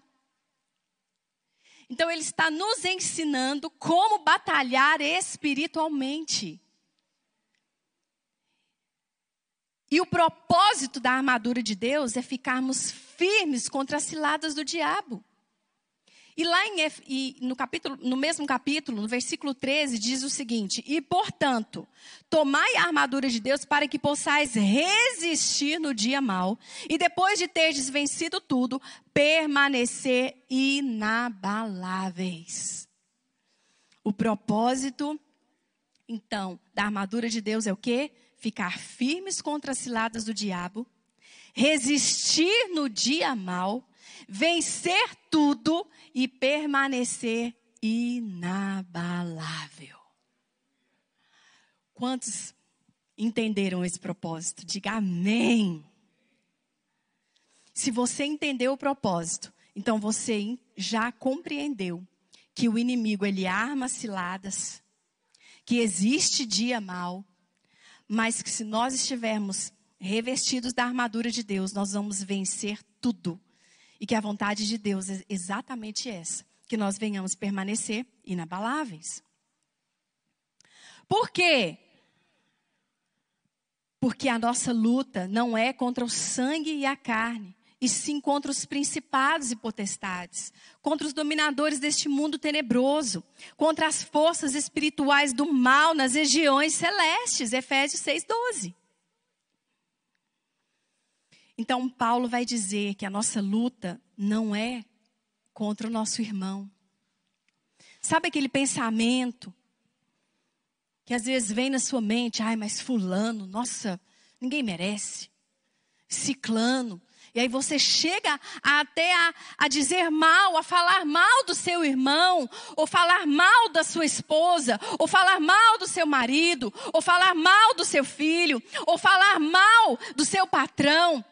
Então ele está nos ensinando como batalhar espiritualmente. E o propósito da armadura de Deus é ficarmos firmes contra as ciladas do diabo. E lá em, e no, capítulo, no mesmo capítulo, no versículo 13, diz o seguinte: E portanto, tomai a armadura de Deus para que possais resistir no dia mau, e depois de terdes vencido tudo, permanecer inabaláveis. O propósito, então, da armadura de Deus é o quê? Ficar firmes contra as ciladas do diabo, resistir no dia mal, vencer tudo e permanecer inabalável. Quantos entenderam esse propósito? Diga amém. Se você entendeu o propósito, então você já compreendeu que o inimigo ele arma ciladas, que existe dia mal, mas que se nós estivermos revestidos da armadura de Deus, nós vamos vencer tudo. E que a vontade de Deus é exatamente essa: que nós venhamos permanecer inabaláveis. Por quê? Porque a nossa luta não é contra o sangue e a carne, e sim contra os principados e potestades, contra os dominadores deste mundo tenebroso, contra as forças espirituais do mal nas regiões celestes. Efésios 6,12. Então, Paulo vai dizer que a nossa luta não é contra o nosso irmão. Sabe aquele pensamento que às vezes vem na sua mente, ai, mas fulano, nossa, ninguém merece. Ciclano. E aí você chega até a, a dizer mal, a falar mal do seu irmão, ou falar mal da sua esposa, ou falar mal do seu marido, ou falar mal do seu filho, ou falar mal do seu patrão.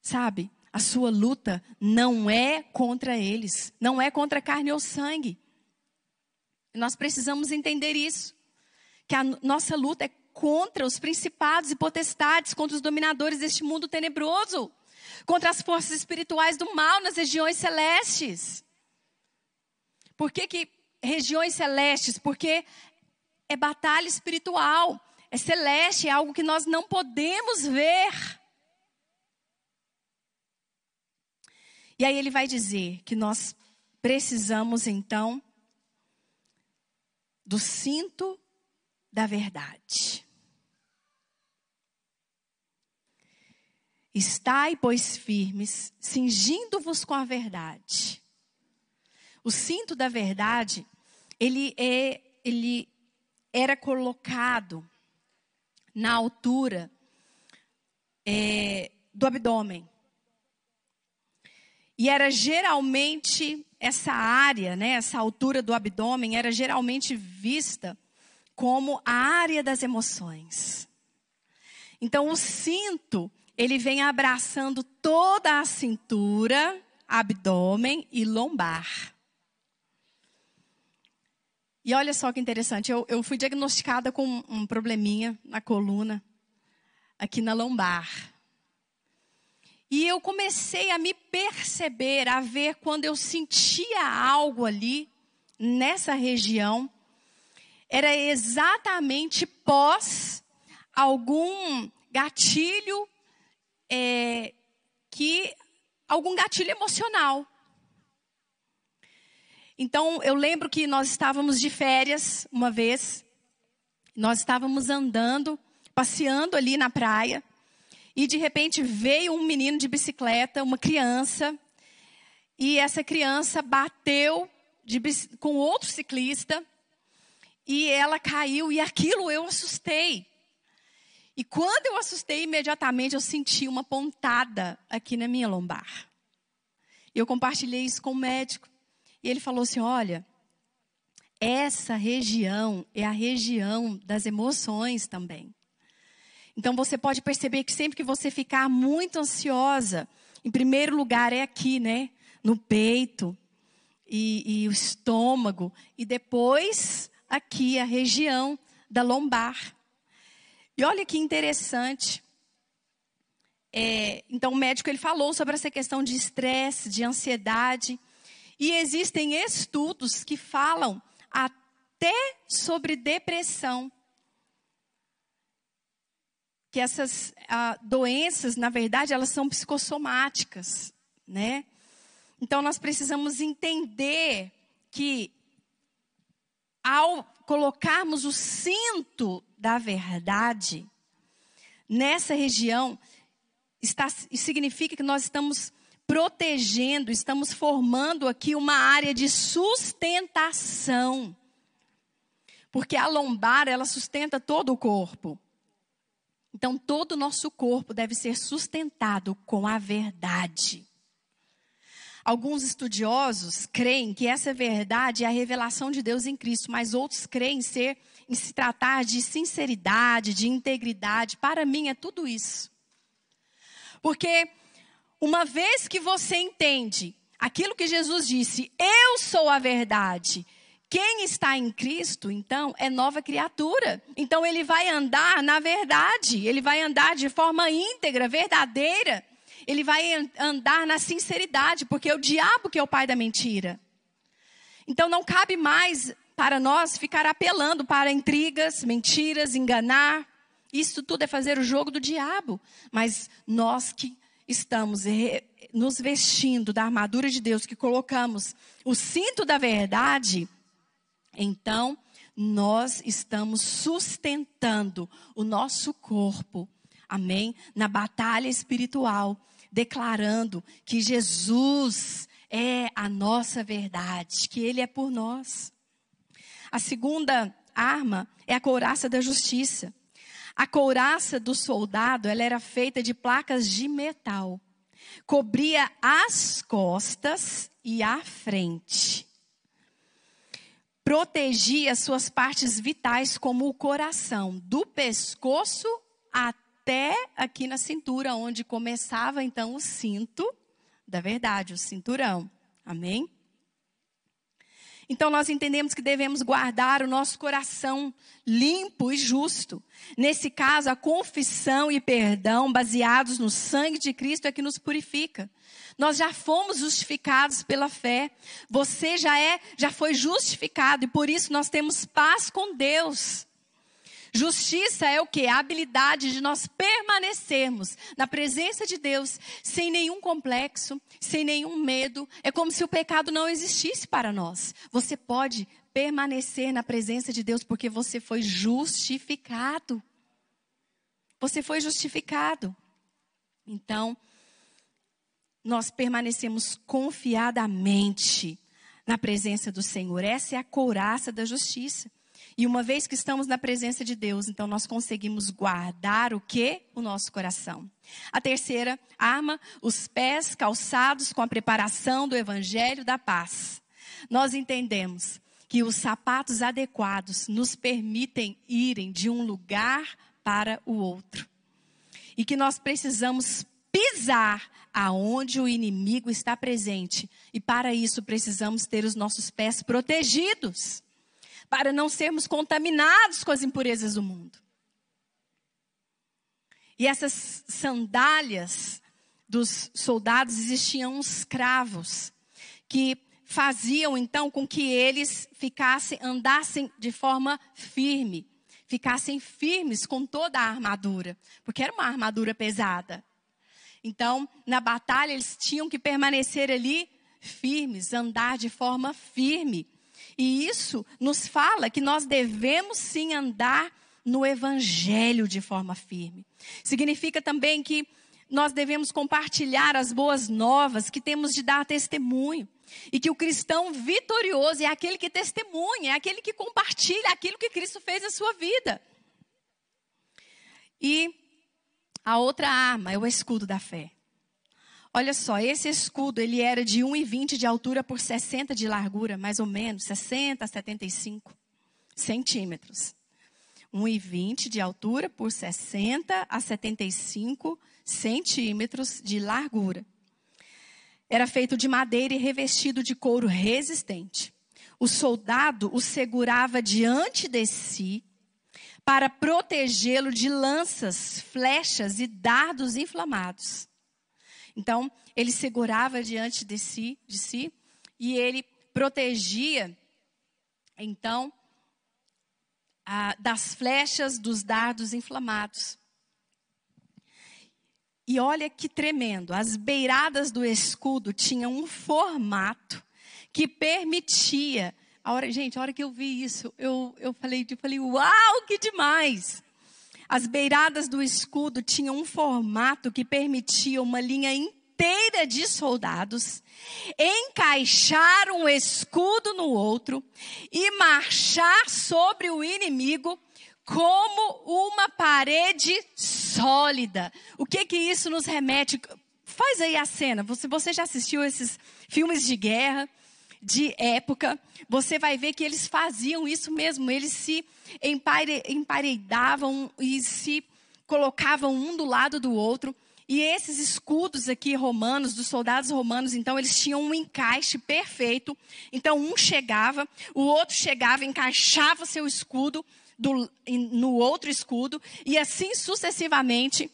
Sabe? A sua luta não é contra eles, não é contra carne ou sangue. Nós precisamos entender isso. Que a nossa luta é contra os principados e potestades, contra os dominadores deste mundo tenebroso, contra as forças espirituais do mal nas regiões celestes. Por que, que regiões celestes? Porque é batalha espiritual, é celeste, é algo que nós não podemos ver. E aí ele vai dizer que nós precisamos então do cinto da verdade. Estai, pois, firmes, cingindo-vos com a verdade. O cinto da verdade, ele, é, ele era colocado na altura é, do abdômen. E era geralmente essa área, né, essa altura do abdômen era geralmente vista como a área das emoções. Então o cinto, ele vem abraçando toda a cintura, abdômen e lombar. E olha só que interessante, eu, eu fui diagnosticada com um probleminha na coluna, aqui na lombar. E eu comecei a me perceber, a ver quando eu sentia algo ali, nessa região, era exatamente pós algum gatilho é, que algum gatilho emocional. Então eu lembro que nós estávamos de férias uma vez, nós estávamos andando, passeando ali na praia. E de repente veio um menino de bicicleta, uma criança, e essa criança bateu de, com outro ciclista, e ela caiu, e aquilo eu assustei. E quando eu assustei, imediatamente eu senti uma pontada aqui na minha lombar. Eu compartilhei isso com o médico. E ele falou assim: olha, essa região é a região das emoções também. Então você pode perceber que sempre que você ficar muito ansiosa, em primeiro lugar é aqui, né? No peito e, e o estômago. E depois aqui a região da lombar. E olha que interessante. É, então o médico ele falou sobre essa questão de estresse, de ansiedade. E existem estudos que falam até sobre depressão que essas ah, doenças, na verdade, elas são psicossomáticas, né? Então nós precisamos entender que ao colocarmos o cinto da verdade nessa região, está, significa que nós estamos protegendo, estamos formando aqui uma área de sustentação. Porque a lombar, ela sustenta todo o corpo. Então, todo o nosso corpo deve ser sustentado com a verdade. Alguns estudiosos creem que essa verdade é a revelação de Deus em Cristo, mas outros creem ser em se tratar de sinceridade, de integridade. Para mim é tudo isso. Porque uma vez que você entende aquilo que Jesus disse, eu sou a verdade, quem está em Cristo, então, é nova criatura. Então, ele vai andar na verdade, ele vai andar de forma íntegra, verdadeira. Ele vai andar na sinceridade, porque é o diabo que é o pai da mentira. Então, não cabe mais para nós ficar apelando para intrigas, mentiras, enganar. Isso tudo é fazer o jogo do diabo. Mas nós que estamos nos vestindo da armadura de Deus, que colocamos o cinto da verdade, então nós estamos sustentando o nosso corpo, amém? Na batalha espiritual, declarando que Jesus é a nossa verdade, que Ele é por nós. A segunda arma é a couraça da justiça. A couraça do soldado, ela era feita de placas de metal. Cobria as costas e a frente. Protegia suas partes vitais, como o coração, do pescoço até aqui na cintura, onde começava então o cinto da verdade, o cinturão. Amém? Então nós entendemos que devemos guardar o nosso coração limpo e justo. Nesse caso, a confissão e perdão baseados no sangue de Cristo é que nos purifica. Nós já fomos justificados pela fé. Você já é, já foi justificado e por isso nós temos paz com Deus. Justiça é o que? A habilidade de nós permanecermos na presença de Deus sem nenhum complexo, sem nenhum medo. É como se o pecado não existisse para nós. Você pode permanecer na presença de Deus porque você foi justificado. Você foi justificado. Então, nós permanecemos confiadamente na presença do Senhor. Essa é a couraça da justiça. E uma vez que estamos na presença de Deus, então nós conseguimos guardar o que? O nosso coração. A terceira arma, os pés calçados com a preparação do evangelho da paz. Nós entendemos que os sapatos adequados nos permitem irem de um lugar para o outro. E que nós precisamos pisar aonde o inimigo está presente. E para isso precisamos ter os nossos pés protegidos para não sermos contaminados com as impurezas do mundo. E essas sandálias dos soldados existiam uns cravos que faziam então com que eles ficassem andassem de forma firme, ficassem firmes com toda a armadura, porque era uma armadura pesada. Então, na batalha eles tinham que permanecer ali firmes, andar de forma firme. E isso nos fala que nós devemos sim andar no evangelho de forma firme. Significa também que nós devemos compartilhar as boas novas que temos de dar testemunho. E que o cristão vitorioso é aquele que testemunha, é aquele que compartilha aquilo que Cristo fez na sua vida. E a outra arma é o escudo da fé. Olha só, esse escudo, ele era de 1,20 de altura por 60 de largura, mais ou menos, 60 a 75 centímetros. 1,20 de altura por 60 a 75 centímetros de largura. Era feito de madeira e revestido de couro resistente. O soldado o segurava diante de si para protegê-lo de lanças, flechas e dardos inflamados. Então, ele segurava diante de si, de si e ele protegia, então, a, das flechas, dos dardos inflamados. E olha que tremendo, as beiradas do escudo tinham um formato que permitia. A hora, gente, a hora que eu vi isso, eu, eu, falei, eu falei, uau, que demais! As beiradas do escudo tinham um formato que permitia uma linha inteira de soldados encaixar um escudo no outro e marchar sobre o inimigo como uma parede sólida. O que que isso nos remete? Faz aí a cena. Você, já assistiu esses filmes de guerra? De época, você vai ver que eles faziam isso mesmo. Eles se emparedavam e se colocavam um do lado do outro. E esses escudos aqui romanos, dos soldados romanos, então eles tinham um encaixe perfeito. Então um chegava, o outro chegava, encaixava seu escudo do, no outro escudo, e assim sucessivamente.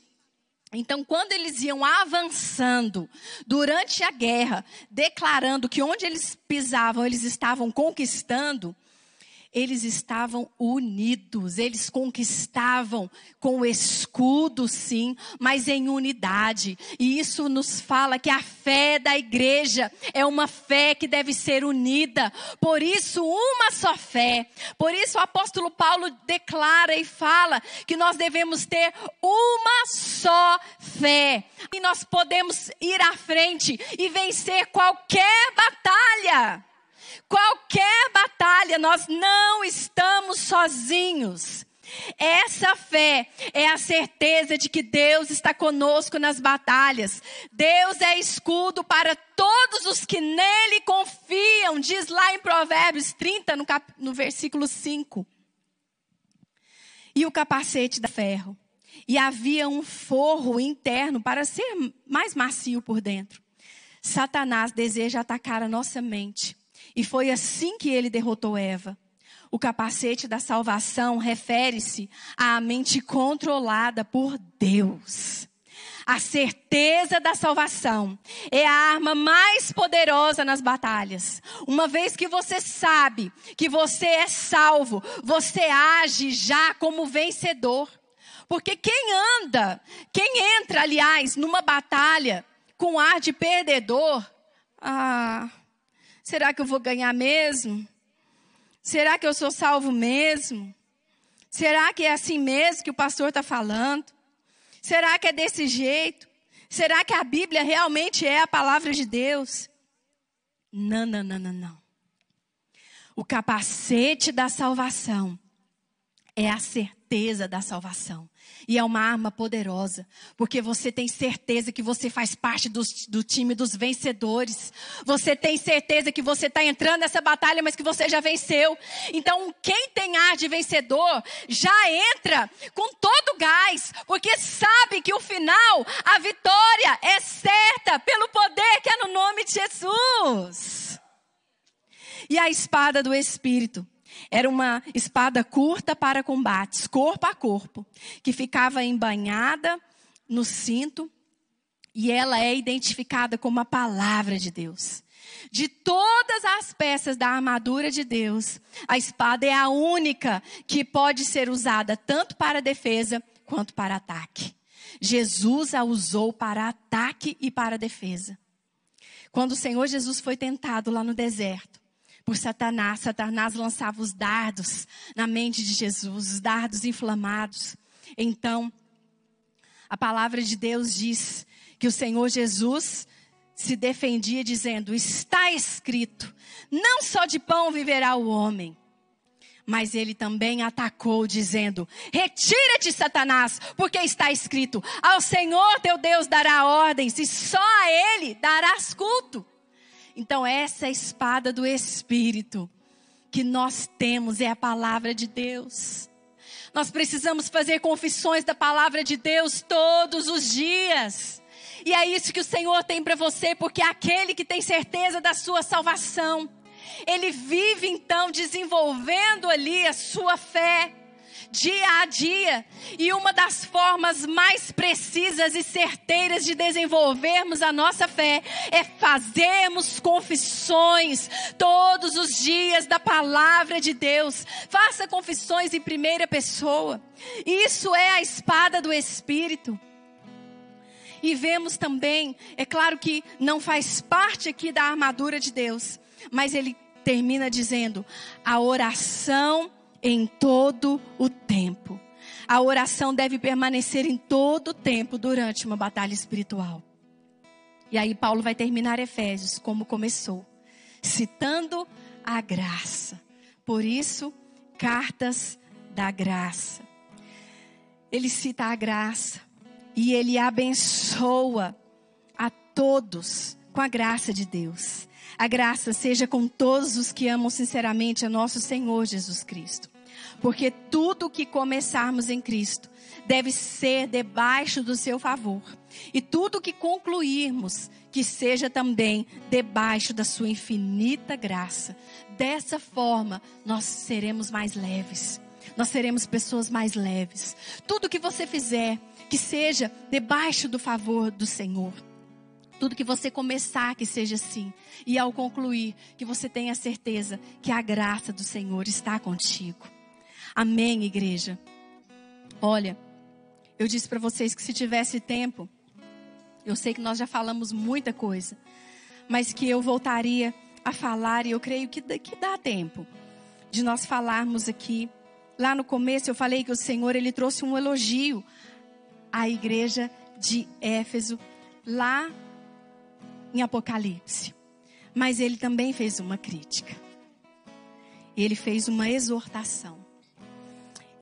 Então, quando eles iam avançando durante a guerra, declarando que onde eles pisavam, eles estavam conquistando, eles estavam unidos, eles conquistavam com escudo, sim, mas em unidade. E isso nos fala que a fé da igreja é uma fé que deve ser unida. Por isso, uma só fé. Por isso, o apóstolo Paulo declara e fala que nós devemos ter uma só fé. E nós podemos ir à frente e vencer qualquer batalha. Qualquer batalha, nós não estamos sozinhos. Essa fé é a certeza de que Deus está conosco nas batalhas. Deus é escudo para todos os que nele confiam, diz lá em Provérbios 30, no, cap... no versículo 5. E o capacete da ferro. E havia um forro interno para ser mais macio por dentro. Satanás deseja atacar a nossa mente e foi assim que ele derrotou Eva. O capacete da salvação refere-se à mente controlada por Deus. A certeza da salvação é a arma mais poderosa nas batalhas. Uma vez que você sabe que você é salvo, você age já como vencedor. Porque quem anda, quem entra, aliás, numa batalha com ar de perdedor, ah, Será que eu vou ganhar mesmo? Será que eu sou salvo mesmo? Será que é assim mesmo que o pastor está falando? Será que é desse jeito? Será que a Bíblia realmente é a palavra de Deus? Não, não, não, não, não. O capacete da salvação é a certeza da salvação. E é uma arma poderosa, porque você tem certeza que você faz parte do, do time dos vencedores. Você tem certeza que você está entrando nessa batalha, mas que você já venceu. Então, quem tem ar de vencedor, já entra com todo o gás, porque sabe que o final, a vitória é certa pelo poder que é no nome de Jesus. E a espada do Espírito era uma espada curta para combates, corpo a corpo, que ficava embanhada no cinto e ela é identificada como a palavra de Deus. De todas as peças da armadura de Deus, a espada é a única que pode ser usada tanto para defesa quanto para ataque. Jesus a usou para ataque e para defesa. Quando o Senhor Jesus foi tentado lá no deserto, por Satanás. Satanás lançava os dardos na mente de Jesus, os dardos inflamados. Então, a palavra de Deus diz que o Senhor Jesus se defendia dizendo: Está escrito, não só de pão viverá o homem. Mas ele também atacou, dizendo: Retira-te, Satanás, porque está escrito: Ao Senhor teu Deus dará ordens, e só a ele darás culto. Então, essa espada do Espírito que nós temos é a palavra de Deus. Nós precisamos fazer confissões da palavra de Deus todos os dias. E é isso que o Senhor tem para você, porque é aquele que tem certeza da sua salvação, ele vive então desenvolvendo ali a sua fé dia a dia. E uma das formas mais precisas e certeiras de desenvolvermos a nossa fé é fazermos confissões todos os dias da palavra de Deus. Faça confissões em primeira pessoa. Isso é a espada do Espírito. E vemos também, é claro que não faz parte aqui da armadura de Deus, mas ele termina dizendo: a oração em todo o tempo. A oração deve permanecer em todo o tempo durante uma batalha espiritual. E aí Paulo vai terminar Efésios como começou, citando a graça. Por isso, cartas da graça. Ele cita a graça e ele abençoa a todos com a graça de Deus. A graça seja com todos os que amam sinceramente a nosso Senhor Jesus Cristo. Porque tudo que começarmos em Cristo deve ser debaixo do seu favor. E tudo que concluirmos, que seja também debaixo da sua infinita graça. Dessa forma, nós seremos mais leves. Nós seremos pessoas mais leves. Tudo que você fizer, que seja debaixo do favor do Senhor. Tudo que você começar, que seja assim. E ao concluir, que você tenha certeza que a graça do Senhor está contigo. Amém, igreja. Olha, eu disse para vocês que se tivesse tempo, eu sei que nós já falamos muita coisa, mas que eu voltaria a falar e eu creio que, dá tempo de nós falarmos aqui. Lá no começo eu falei que o Senhor ele trouxe um elogio à igreja de Éfeso lá em Apocalipse. Mas ele também fez uma crítica. Ele fez uma exortação.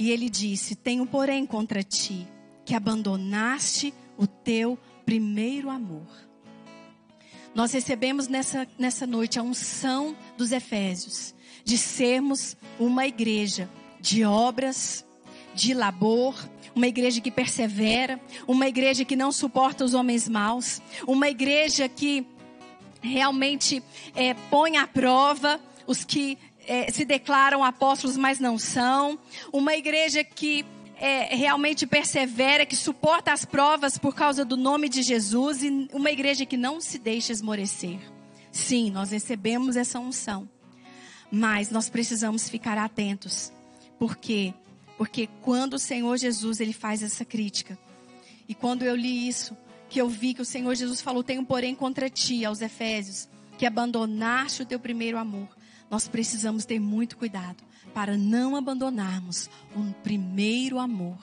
E ele disse: Tenho, porém, contra ti que abandonaste o teu primeiro amor. Nós recebemos nessa, nessa noite a unção dos Efésios de sermos uma igreja de obras, de labor, uma igreja que persevera, uma igreja que não suporta os homens maus, uma igreja que realmente é, põe à prova os que é, se declaram apóstolos, mas não são. Uma igreja que é, realmente persevera, que suporta as provas por causa do nome de Jesus. E uma igreja que não se deixa esmorecer. Sim, nós recebemos essa unção. Mas nós precisamos ficar atentos. Por quê? Porque quando o Senhor Jesus ele faz essa crítica, e quando eu li isso, que eu vi que o Senhor Jesus falou: Tenho, porém, contra ti, aos Efésios, que abandonaste o teu primeiro amor nós precisamos ter muito cuidado para não abandonarmos o primeiro amor.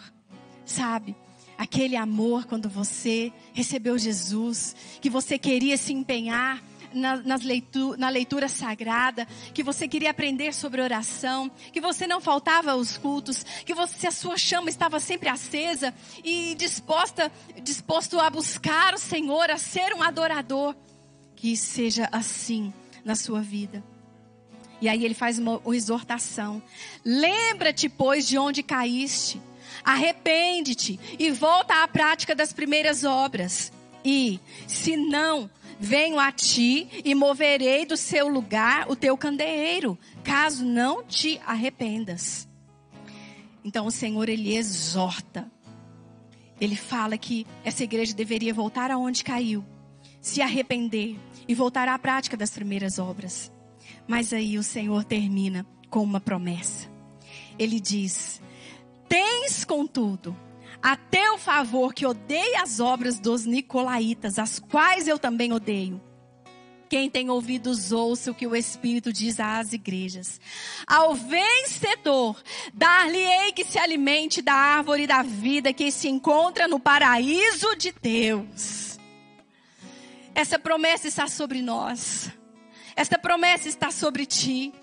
Sabe? Aquele amor quando você recebeu Jesus, que você queria se empenhar na, nas leitu, na leitura sagrada, que você queria aprender sobre oração, que você não faltava aos cultos, que você, a sua chama estava sempre acesa e disposta, disposto a buscar o Senhor, a ser um adorador. Que seja assim na sua vida. E aí ele faz uma, uma exortação. Lembra-te, pois, de onde caíste. Arrepende-te e volta à prática das primeiras obras. E, se não, venho a ti e moverei do seu lugar o teu candeeiro, caso não te arrependas. Então o Senhor ele exorta. Ele fala que essa igreja deveria voltar aonde caiu, se arrepender e voltar à prática das primeiras obras. Mas aí o Senhor termina com uma promessa. Ele diz: Tens, contudo, a teu favor que odeia as obras dos nicolaítas, as quais eu também odeio. Quem tem ouvidos, ouça o que o Espírito diz às igrejas. Ao vencedor, dar-lhe-ei que se alimente da árvore da vida que se encontra no paraíso de Deus. Essa promessa está sobre nós. Esta promessa está sobre ti.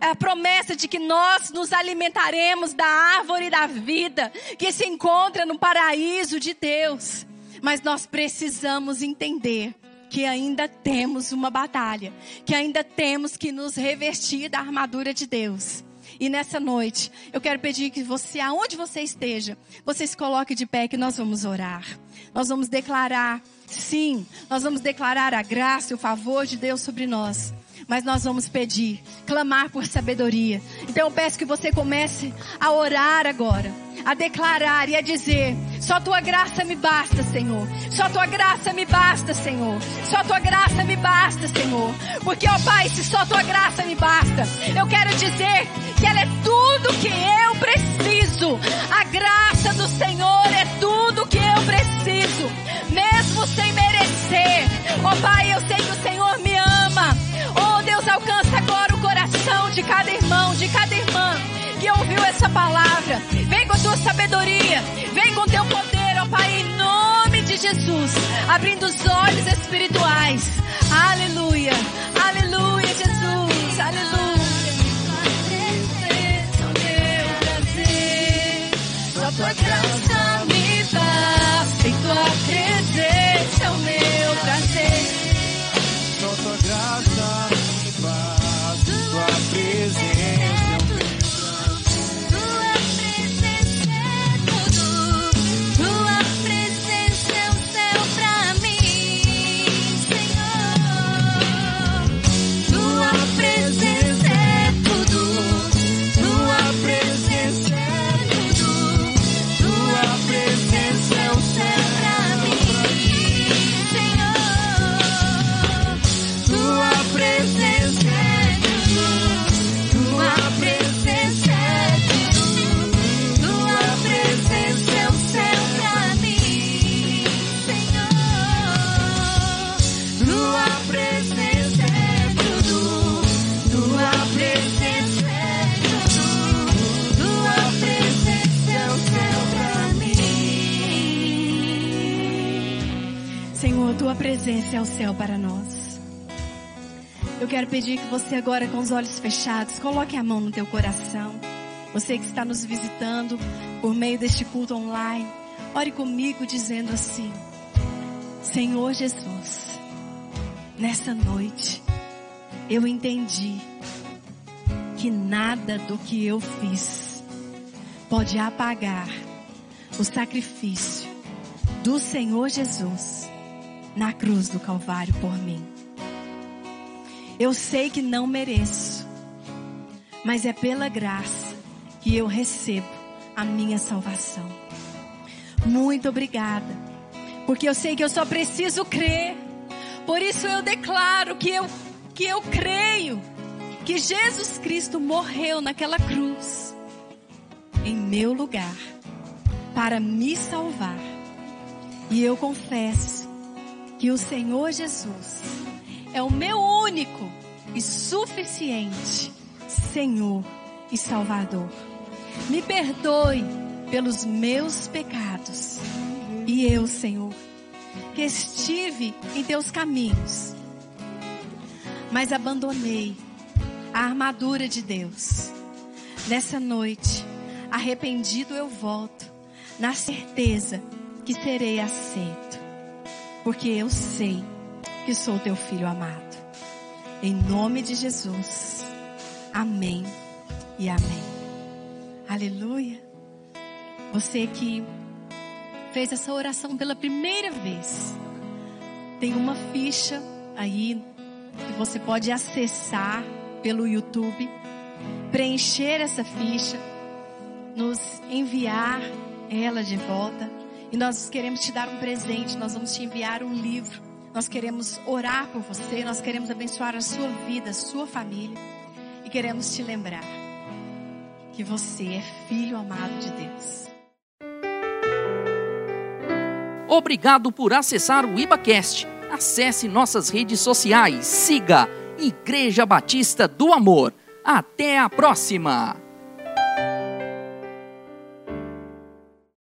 É a promessa de que nós nos alimentaremos da árvore da vida que se encontra no paraíso de Deus. Mas nós precisamos entender que ainda temos uma batalha, que ainda temos que nos revestir da armadura de Deus. E nessa noite, eu quero pedir que você, aonde você esteja, você se coloque de pé que nós vamos orar. Nós vamos declarar, sim, nós vamos declarar a graça e o favor de Deus sobre nós mas nós vamos pedir, clamar por sabedoria. Então eu peço que você comece a orar agora, a declarar e a dizer: só tua graça me basta, Senhor. Só tua graça me basta, Senhor. Só tua graça me basta, Senhor. Porque, ó Pai, se só tua graça me basta, eu quero dizer que ela é tudo que eu preciso. A graça do Senhor é tudo que eu preciso, mesmo sem merecer. Ó Pai, eu sei que o Senhor me ama. Alcança agora o coração de cada irmão, de cada irmã que ouviu essa palavra. Vem com a tua sabedoria, vem com teu poder, ó Pai, em nome de Jesus, abrindo os olhos espirituais. Aleluia, aleluia, Jesus, aleluia. Só tua graça me basta e tua presença é o meu prazer. Só tua graça presença é o céu para nós. Eu quero pedir que você agora com os olhos fechados, coloque a mão no teu coração. Você que está nos visitando por meio deste culto online, ore comigo dizendo assim: Senhor Jesus, nessa noite eu entendi que nada do que eu fiz pode apagar o sacrifício do Senhor Jesus na cruz do Calvário por mim. Eu sei que não mereço, mas é pela graça que eu recebo a minha salvação. Muito obrigada, porque eu sei que eu só preciso crer. Por isso eu declaro que eu que eu creio que Jesus Cristo morreu naquela cruz em meu lugar para me salvar. E eu confesso que o Senhor Jesus é o meu único e suficiente Senhor e Salvador. Me perdoe pelos meus pecados. E eu, Senhor, que estive em teus caminhos, mas abandonei a armadura de Deus. Nessa noite, arrependido eu volto, na certeza que serei aceito, porque eu sei que sou teu filho amado. Em nome de Jesus. Amém e amém. Aleluia. Você que fez essa oração pela primeira vez, tem uma ficha aí que você pode acessar pelo YouTube, preencher essa ficha, nos enviar ela de volta. E nós queremos te dar um presente, nós vamos te enviar um livro. Nós queremos orar por você, nós queremos abençoar a sua vida, a sua família. E queremos te lembrar que você é filho amado de Deus. Obrigado por acessar o IbaCast. Acesse nossas redes sociais. Siga Igreja Batista do Amor. Até a próxima!